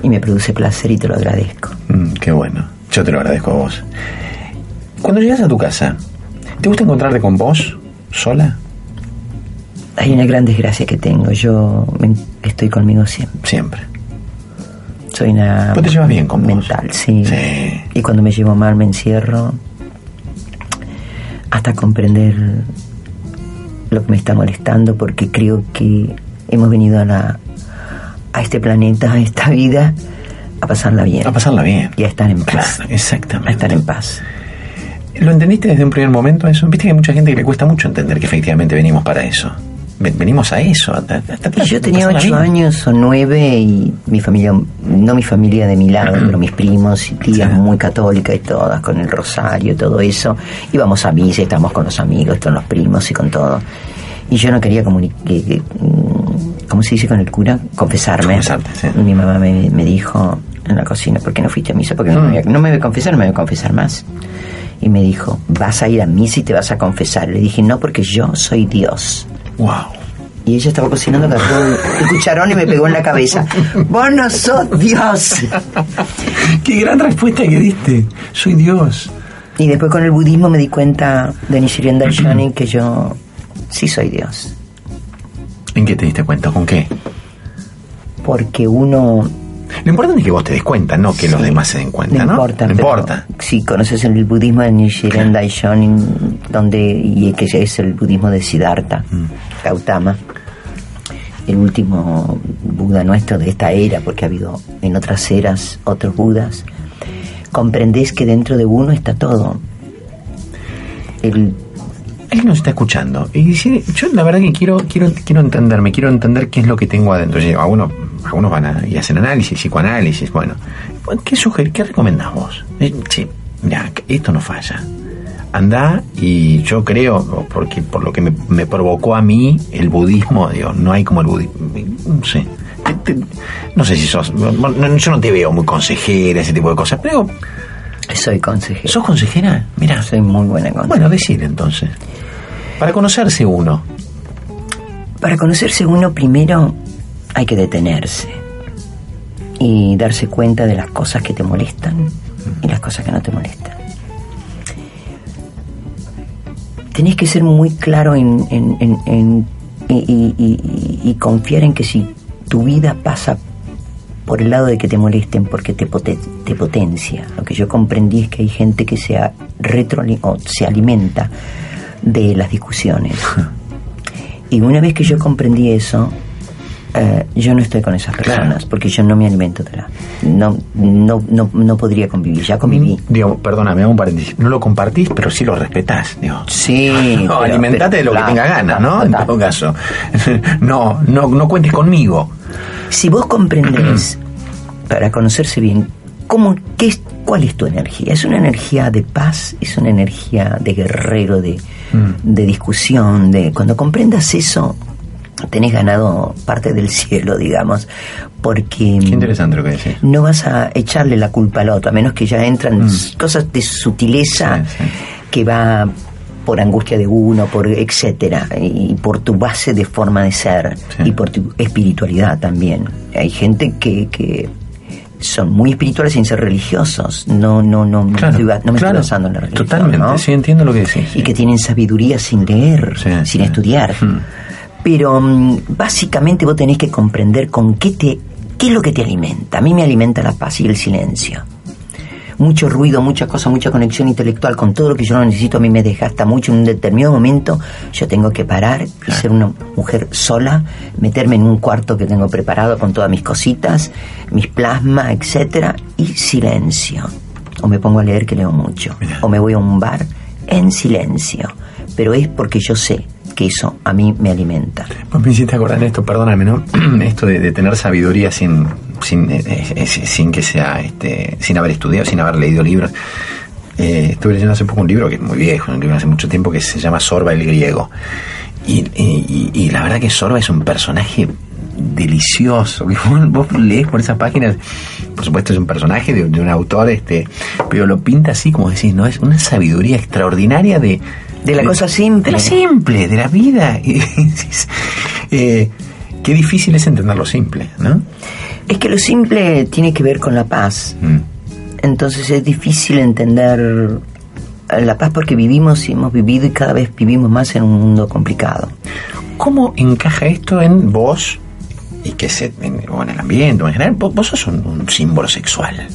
Y me produce placer y te lo agradezco. Mm, qué bueno. Yo te lo agradezco a vos. Cuando llegas a tu casa, ¿te gusta encontrarte con vos, sola? Hay una gran desgracia que tengo. Yo me- estoy conmigo siempre. Siempre. Soy una. Pues te llevas bien con vos. mental, sí. Y cuando me llevo mal me encierro hasta comprender lo que me está molestando porque creo que hemos venido a la a este planeta, a esta vida, a pasarla bien. A pasarla bien. Y a estar en paz. Claro, exactamente. A estar en paz. ¿Lo entendiste desde un primer momento eso? Viste que hay mucha gente que le cuesta mucho entender que efectivamente venimos para eso. Ven- Venimos a eso. a- a- a- Y yo tenía ocho años o nueve y mi familia, no mi familia de mi lado, pero mis primos y tías muy católicas y todas, con el rosario y todo eso. Íbamos a misa estábamos con los amigos, con los primos y con todo. Y yo no quería comunicar, ¿cómo se dice con el cura? Confesarme. Confesarte, sí. Mi mamá me, me dijo en la cocina, ¿por qué no fuiste a misa? Porque no, Mm. me, voy a- no me voy a confesar, no me voy a confesar más. Y me dijo, vas a ir a misa y te vas a confesar. Le dije, no, porque yo soy Dios. Wow. Y ella estaba cocinando, agarró el, el cucharón y me pegó en la cabeza. Vos no sos Dios. Qué gran respuesta que diste. Soy Dios. Y después con el budismo me di cuenta de Nichiren Daishonin que yo sí soy Dios. ¿En qué te diste cuenta? ¿Con qué? Porque uno... Lo importante es que vos te des cuenta, no que los demás se den cuenta, ¿no? No importa. No importa. Si conoces el budismo de Nichiren Daishonin, donde, y que es el budismo de Siddhartha, Mm. Gautama, el último Buda nuestro de esta era, porque ha habido en otras eras otros Budas, comprendés que dentro de uno está todo. El, Él nos está escuchando. Y dice, yo la verdad que quiero, quiero, quiero entenderme, quiero entender qué es lo que tengo adentro. Y algunos, algunos van a, y hacen análisis, psicoanálisis, bueno. ¿Qué sugerir, qué recomendás vos? Eh, sí, mira, esto no falla. Anda y yo creo, porque por lo que me, me provocó a mí el budismo, digo, no hay como el budismo, no sé. Te- te- no sé si sos, no- no- yo no te veo muy consejera, ese tipo de cosas, pero... Soy consejera. ¿Sos consejera? Mira. Soy muy buena consejera. Bueno, decir entonces. Para conocerse uno. Para conocerse uno primero hay que detenerse y darse cuenta de las cosas que te molestan y las cosas que no te molestan. Tenés que ser muy claro en, y, confiar en que si tu vida pasa por el lado de que te molesten porque te, te potencia. Lo que yo comprendí es que hay gente que se, o se alimenta de las discusiones. Y una vez que yo comprendí eso, eh, yo no estoy con esas personas, porque yo no me alimento de la... No, no, no, no podría convivir, ya conviví. Digo, perdóname, hago un paréntesis. No lo compartís, pero sí lo respetás. Digo. Sí. No, pero- alimentate de lo que tenga ganas, ¿no? En todo caso. No, no, no cuentes conmigo. Si vos comprendés, para conocerse bien, cómo, qué es, cuál es tu energía, es una energía de paz, es una energía de guerrero, de, de discusión, de cuando comprendas eso, tenés ganado parte del cielo, digamos, porque Qué interesante lo que decís. no vas a echarle la culpa al otro, a menos que ya entran cosas de sutileza que va por angustia de uno, por etcétera, y por tu base de forma de ser y por tu espiritualidad también. Hay gente que, que son muy espirituales sin ser religiosos. No, no, no, no Claro, me, estoy, no me claro. estoy basando en la religión. Totalmente, ¿no? sí, entiendo lo que decís. Y que tienen sabiduría sin leer, Sí, sin sí. estudiar. Mm. Pero mm, básicamente vos tenés que comprender con qué te, qué es lo que te alimenta. A mí me alimenta la paz y el silencio. Mucho ruido, mucha cosa, mucha conexión intelectual con todo lo que yo no necesito, a mí me desgasta mucho. En un determinado momento yo tengo que parar y ser una mujer sola, meterme en un cuarto que tengo preparado con todas mis cositas, mis plasmas, etcétera, y silencio. O me pongo a leer que leo mucho. O me voy a un bar en silencio. Pero es porque yo sé que eso a mí me alimenta. Vos me hiciste acordar en esto, perdóname, ¿no? esto de, de tener sabiduría sin, sin, eh, eh, sin que sea, este, sin haber estudiado, sin haber leído libros. Eh, estuve leyendo hace poco un libro que es muy viejo, un libro hace mucho tiempo que se llama Sorba el griego. Y, y- y- y la verdad que Sorba es un personaje delicioso. que Vos, vos lees por esas páginas, por supuesto es un personaje de, de un autor, este, pero lo pinta así como decís, ¿no? Es una sabiduría extraordinaria de... De la cosa simple. De la simple, de la vida. Eh, qué difícil es entender lo simple, ¿no? Es que lo simple tiene que ver con la paz. Mm. Entonces es difícil entender la paz porque vivimos y hemos vivido y cada vez vivimos más en un mundo complicado. ¿Cómo encaja esto en vos y que se, en, o en el ambiente o en general? Vos, vos sos un, un símbolo sexual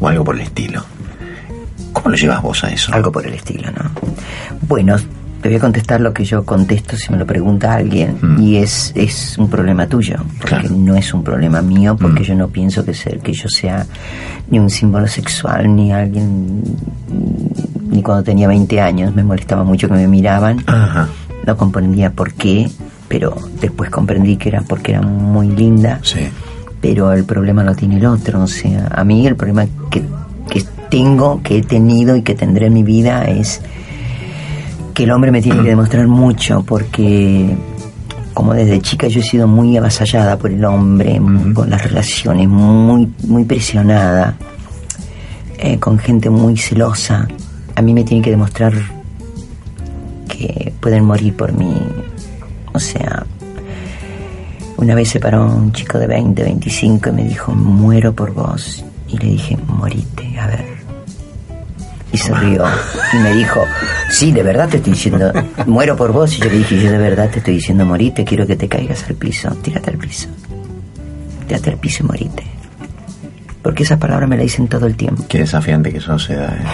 o algo por el estilo. ¿Cómo lo llevas vos a eso? Algo por el estilo, ¿no? Bueno, te voy a contestar lo que yo contesto si me lo pregunta alguien Mm. y es, es un problema tuyo, porque Claro. no es un problema mío, porque Mm. yo no pienso que ser que yo sea ni un símbolo sexual ni alguien ni cuando tenía 20 años me molestaba mucho que me miraban. Ajá. No comprendía por qué, pero después comprendí que era porque era muy linda. Sí. Pero el problema lo tiene el otro. O sea, a mí el problema que, que tengo, que he tenido y que tendré en mi vida es que el hombre me tiene que demostrar mucho porque como desde chica yo he sido muy avasallada por el hombre, con las relaciones, muy, muy presionada, eh, con gente muy celosa. A mí me tiene que demostrar que pueden morir por mí. O sea, una vez se paró un chico de 20, 25 y me dijo, muero por vos. Y le dije, morite, a ver. Y se rió y me dijo, sí, de verdad te estoy diciendo, muero por vos. Y yo le dije, yo de verdad te estoy diciendo, morite, quiero que te caigas al piso, tírate al piso. Tírate al piso y morite. Porque esas palabras me las dicen todo el tiempo. Qué desafiante que sos, Eda. eh.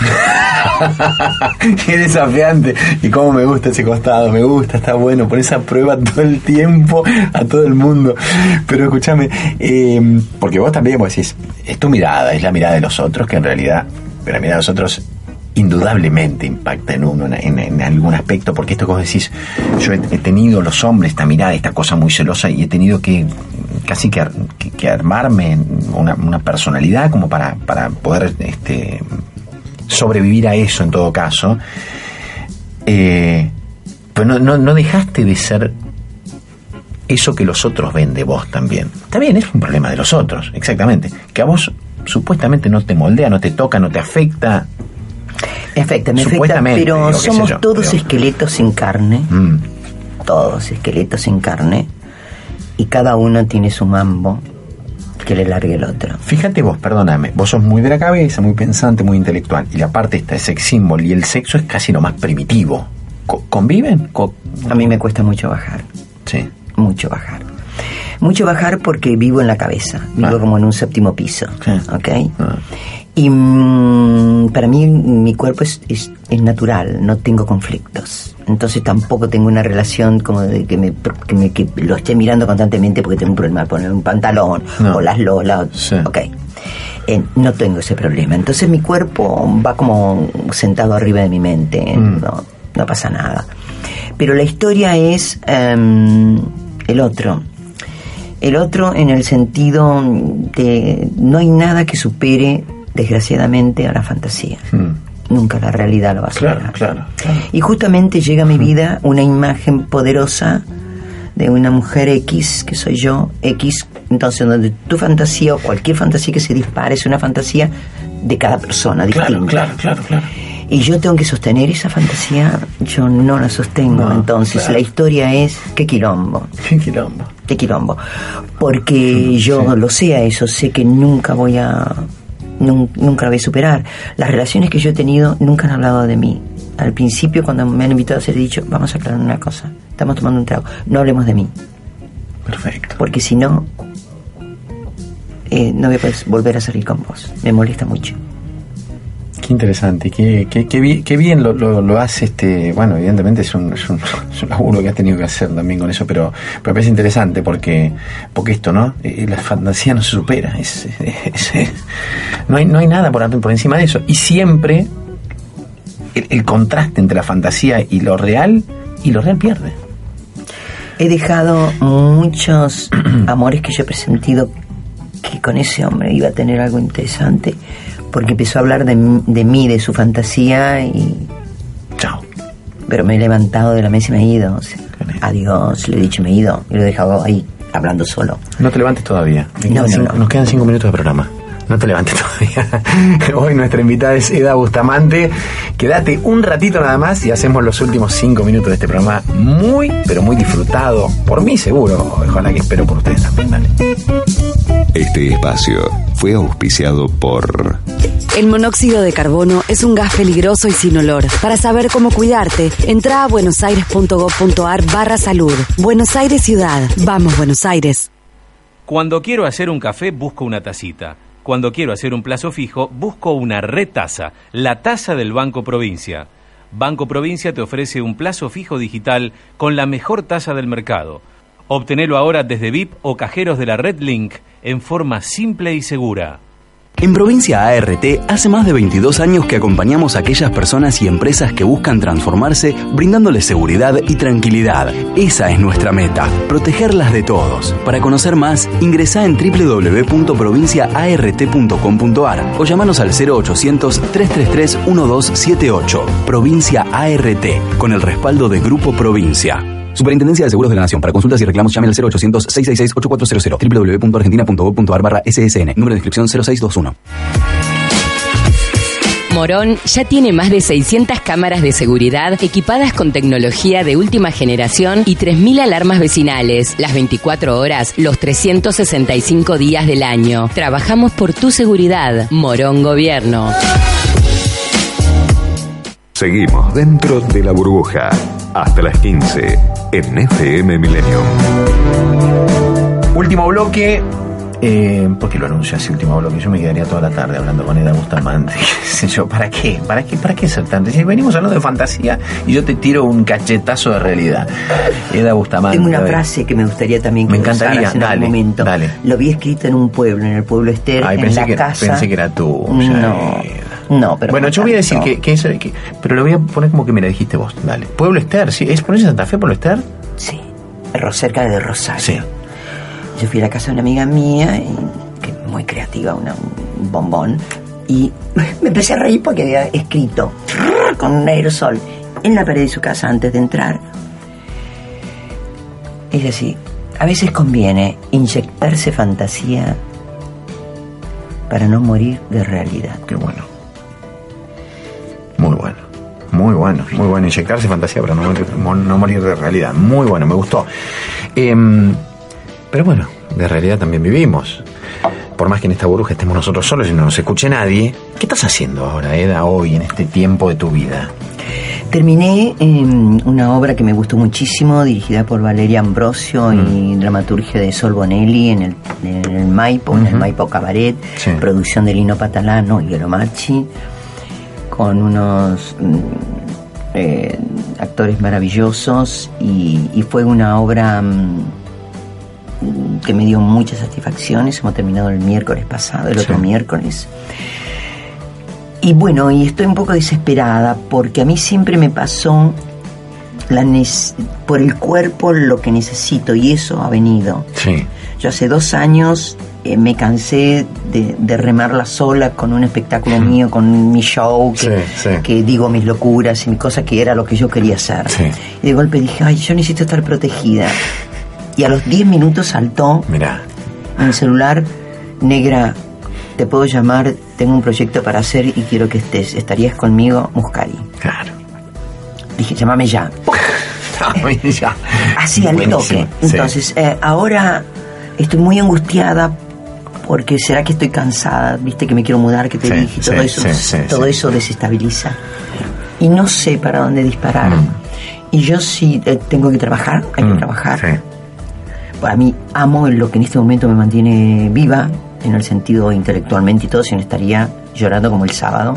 Qué desafiante. Y cómo me gusta ese costado. Me gusta, está bueno. Por esa prueba todo el tiempo a todo el mundo. Pero escúchame, eh, porque vos también vos decís, es tu mirada, es la mirada de los otros que en realidad, pero la mirada de los otros indudablemente impacta en uno en, algún aspecto, porque esto que vos decís, yo he, he tenido los hombres esta mirada, esta cosa muy celosa y he tenido que casi que, que- armarme una, personalidad como para, para poder este, sobrevivir a eso en todo caso. Eh, pero no, no, no dejaste de ser eso que los otros ven de vos también. También es un problema de los otros, exactamente. Que a vos supuestamente no te moldea, no te toca, no te afecta. Afecta, me afecta, pero digo, somos yo, todos pero- esqueletos sin carne, Mm, todos esqueletos sin carne, y cada uno tiene su mambo que le largue el otro. Fíjate vos, perdóname, vos sos muy de la cabeza, muy pensante, muy intelectual. Y la parte esta de sex symbol y el sexo es casi lo más primitivo. Co- ¿Conviven? Co- A mí me cuesta mucho bajar, sí. mucho bajar. Mucho bajar porque vivo en la cabeza, vivo Ah. como en un séptimo piso, Sí. ¿ok? Ah. Y mm, para mí mi cuerpo es, es, es natural, no tengo conflictos. Entonces tampoco tengo una relación como de que, me, que, me- que lo esté mirando constantemente porque tengo un problema de poner un pantalón No. o las lolas. Sí. Ok. Eh, no tengo ese problema. Entonces mi cuerpo va como sentado arriba de mi mente. Mm. No, no pasa nada. Pero la historia es em, el otro. El otro en el sentido de no hay nada que supere, desgraciadamente, a la fantasía. Mm. Nunca la realidad lo va a superar. Claro, claro, claro. Y justamente llega a mi vida una imagen poderosa de una mujer X, que soy yo, X, entonces donde tu fantasía o cualquier fantasía que se dispare es una fantasía de cada persona Claro, distinta. claro, claro, claro. Y yo tengo que sostener esa fantasía, yo no la sostengo. No, Entonces claro. la historia es, qué quilombo, Qué quilombo. qué quilombo. Porque yo sí. lo sé a eso, sé que nunca voy a, nun- nunca la voy a superar. Las relaciones que yo he tenido nunca han hablado de mí. Al principio cuando me han invitado a ser dicho, vamos a aclarar una cosa, estamos tomando un trago, no hablemos de mí, Perfecto. porque si no, eh, no voy a poder volver a salir con vos. Me molesta mucho. Qué interesante, qué, qué, qué bien, qué bien lo, lo, lo hace este, bueno, evidentemente es un, es, un, es un laburo que has tenido que hacer también con eso, pero, pero me parece interesante porque, porque esto, ¿no? Eh, la fantasía no se supera, es, es- es- no, hay, no hay nada por, por encima de eso. Y siempre el, el contraste entre la fantasía y lo real, y lo real pierde. He dejado muchos amores que yo he presentido que con ese hombre iba a tener algo interesante, porque empezó a hablar de, mí- de mí, de su fantasía, y Chao. pero me he levantado de la mesa y me he ido. o sea, adiós, le he dicho me he ido, y lo he dejado ahí, hablando solo. No te levantes todavía. No. Nos quedan cinco minutos de programa. No te levantes todavía. Hoy nuestra invitada es Eda Bustamante. Quédate un ratito nada más y hacemos los últimos cinco minutos de este programa muy, pero muy disfrutado. Por mí seguro. Ojalá que espero por ustedes también. Dale. Este espacio fue auspiciado por El monóxido de carbono es un gas peligroso y sin olor. Para saber cómo cuidarte, entra a buenosaires.gov.ar barra salud. Buenos Aires Ciudad. Vamos, Buenos Aires. Cuando quiero hacer un café, busco una tacita. Cuando quiero hacer un plazo fijo, busco una retaza, la taza del Banco Provincia. Banco Provincia te ofrece un plazo fijo digital con la mejor tasa del mercado. Obtenelo ahora desde VIP o cajeros de la Red Link en forma simple y segura. En Provincia ART hace más de 22 años que acompañamos a aquellas personas y empresas que buscan transformarse brindándoles seguridad y tranquilidad. Esa es nuestra meta, protegerlas de todos. Para conocer más, ingresa en www.provinciaart.com.ar o llamanos al 0800-333-1278. Provincia ART, con el respaldo de Grupo Provincia. Superintendencia de Seguros de la Nación. Para consultas y reclamos llame al 0800-666-8400 www.argentina.gov.ar barra SSN. Número de inscripción 0621. Morón ya tiene más de 600 cámaras de seguridad equipadas con tecnología de última generación y 3.000 alarmas vecinales, las 24 horas, los 365 días del año. Trabajamos por tu seguridad. Morón Gobierno. Seguimos dentro de la burbuja hasta las 15 en FM Millennium. Último bloque. Eh, ¿Por qué lo anuncio así, último bloque? Yo me quedaría toda la tarde hablando con Eda Bustamante. qué sé yo, ¿Para qué? ¿Para qué? ¿Para qué ser tanto? Si venimos hablando de fantasía y yo te tiro un cachetazo de realidad. Eda Bustamante. Tengo una frase que me gustaría también que Me encantaría, en dale, algún momento. dale. Lo vi escrito en un pueblo, en el pueblo Esther, Ay, en pensé la que, casa. pensé que era tú. No, no, pero bueno, no yo voy a decir que, que eso- que- Pero lo voy a poner como que me la dijiste vos. Dale. Pueblo Ester, ¿sí? ¿Es ponerse Santa Fe, Pueblo Ester? Sí, cerca de Rosario. Sí. Yo fui a la casa de una amiga mía, y- que es muy creativa, una- un bombón, y me empecé a reír porque había escrito con un aerosol en la pared de su casa antes de entrar. Es así, a veces conviene inyectarse fantasía para no morir de realidad. Qué bueno. Muy bueno. Muy bueno, muy bueno. Inyectarse fantasía para no morir, mo- no morir de realidad. Muy bueno, me gustó. Em, pero bueno, de realidad también vivimos. Por más que en esta burbuja estemos nosotros solos y no nos escuche nadie, ¿qué estás haciendo ahora, Eda, hoy, en este tiempo de tu vida? Terminé en una obra que me gustó muchísimo, dirigida por Valeria Ambrosio y dramaturgia de Sol Bonelli en el, en el Maipo, en el Maipo Cabaret, Sí. producción de Lino Patalano y Oromachi, con unos mm, eh, actores maravillosos y, y fue una obra mm, que me dio muchas satisfacciones. Hemos terminado el miércoles pasado, el otro miércoles. Y bueno, y estoy un poco desesperada porque a mí siempre me pasó la por el cuerpo lo que necesito y eso ha venido. Sí. Yo hace dos años eh, me cansé de, de remarla sola con un espectáculo mío, con mi show, que, Sí, sí. que digo mis locuras y mi cosa que era lo que yo quería hacer. Y de golpe dije, ay, yo necesito estar protegida. Y a los 10 minutos saltó Mirá. en el celular, negra, te puedo llamar, tengo un proyecto para hacer y quiero que estés. ¿Estarías conmigo, Muscari? Claro. Dije, llámame ya. ya. Así al toque. Entonces, eh, ahora estoy muy angustiada porque será que estoy cansada, viste que me quiero mudar, que te Sí, dije, todo sí, eso, sí, todo eso desestabiliza. Y no sé para dónde disparar. Mm. Y yo sí eh, tengo que trabajar, hay que trabajar. Sí. Para mí amo lo que en este momento me mantiene viva, en el sentido intelectualmente y todo, si no estaría llorando como el sábado,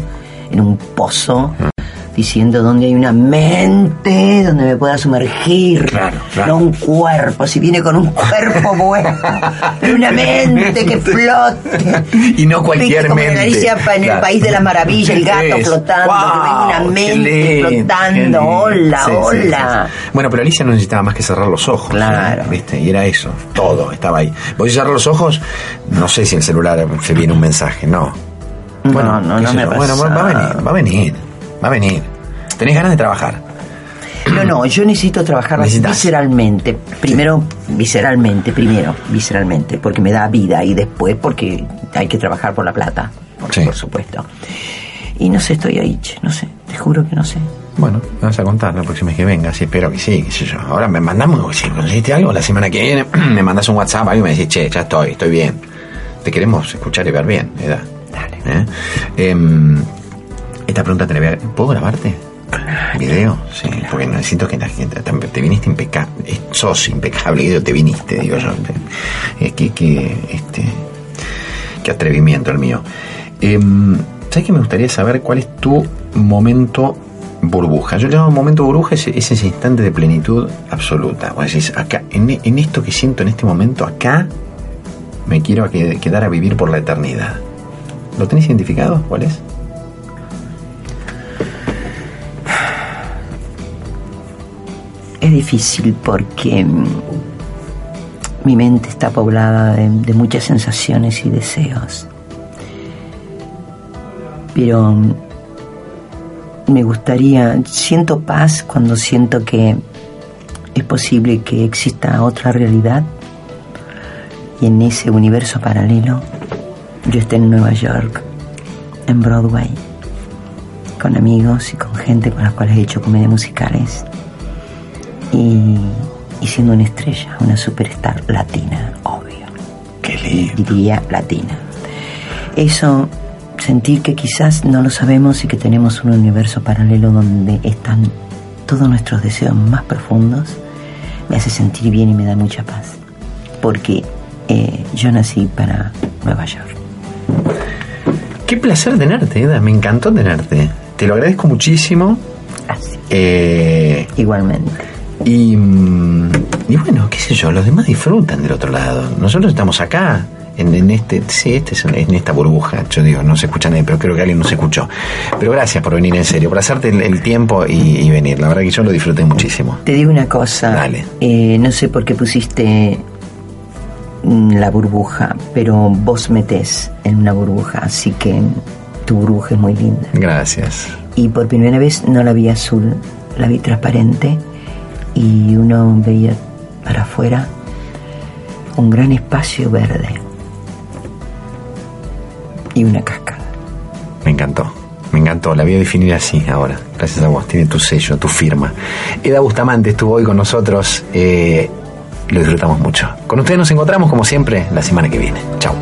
en un pozo, diciendo donde hay una mente, donde me pueda sumergir, Claro, claro. no un cuerpo, si viene con un cuerpo bueno, pero una mente que flote. Y no cualquier como en mente. Alicia en el. País de la Maravilla, el gato Es. flotando, que venga una mente flotando, hola, Sí, hola. sí, sí. Bueno, pero Alicia no necesitaba más que cerrar los ojos. Claro. ¿Viste? Y era eso, todo, estaba ahí. Vos si cerrar los ojos, no sé si el celular se viene un mensaje, no. No, no, no me ha Bueno, va a venir, va a venir, va a venir. Tenés ganas de trabajar. No, no, yo necesito trabajar Necesitas. visceralmente. Primero, visceralmente, primero, visceralmente, porque me da vida y después porque hay que trabajar por la plata, por, Sí. por supuesto. Y no sé, estoy ahí, che, no sé, te juro que no sé. Bueno, me vas a contar la próxima vez que venga, sí, espero que sí, qué sé yo. Ahora me mandamos, si conseguiste algo la semana que viene, me mandas un WhatsApp ahí y me decís, che, ya estoy, estoy bien. Te queremos escuchar y ver bien, Eda. Dale. ¿Eh? Em, esta pregunta te la voy a... ¿Puedo grabarte? ¿Video? Sí, porque necesito que la gente... Te, te viniste impecable, sos impecable, te viniste, digo yo. Es que, que, este... Qué atrevimiento el mío. Em, ¿Sabes que me gustaría saber cuál es tu momento burbuja? Yo le llamo momento burbuja, es, es ese instante de plenitud absoluta. Vos decís, acá, en, en esto que siento en este momento, acá me quiero que- quedar a vivir por la eternidad. ¿Lo tenés identificado? ¿Cuál es? Difícil porque mm, mi mente está poblada de, muchas sensaciones y deseos. Pero mm, me gustaría, siento paz cuando siento que es posible que exista otra realidad y en ese universo paralelo yo esté en Nueva York, en Broadway, con amigos y con gente con las cuales he hecho comedias musicales y, y siendo una estrella, una superstar latina, obvio. Qué lindo. Diría latina. Eso, sentir que quizás no lo sabemos y que tenemos un universo paralelo donde están todos nuestros deseos más profundos, me hace sentir bien y me da mucha paz. Porque eh, yo nací para Nueva York. Qué placer tenerte, Eda. Me encantó tenerte. Te lo agradezco muchísimo. Así. Eh, Igualmente. Y, mm, y bueno, qué sé yo, los demás disfrutan del otro lado. Nosotros estamos acá. En, en este, sí, este es en, esta burbuja. Yo digo, no se escucha nadie, pero creo que alguien nos escuchó. Pero gracias por venir en serio, por hacerte el, el tiempo y, y venir. La verdad que yo lo disfruté muchísimo. Te digo una cosa. Dale. Eh, no sé por qué pusiste mm, la burbuja, pero vos metés en una burbuja, así que tu burbuja es muy linda. Gracias. Y por primera vez no la vi azul, la vi transparente y uno veía para afuera un gran espacio verde y una cascada. Me encantó. Me encantó, la voy a definir así ahora. Gracias a vos, tiene tu sello, tu firma. Eda Bustamante estuvo hoy con nosotros. eh, lo disfrutamos mucho. Con ustedes nos encontramos como siempre la semana que viene. Chao.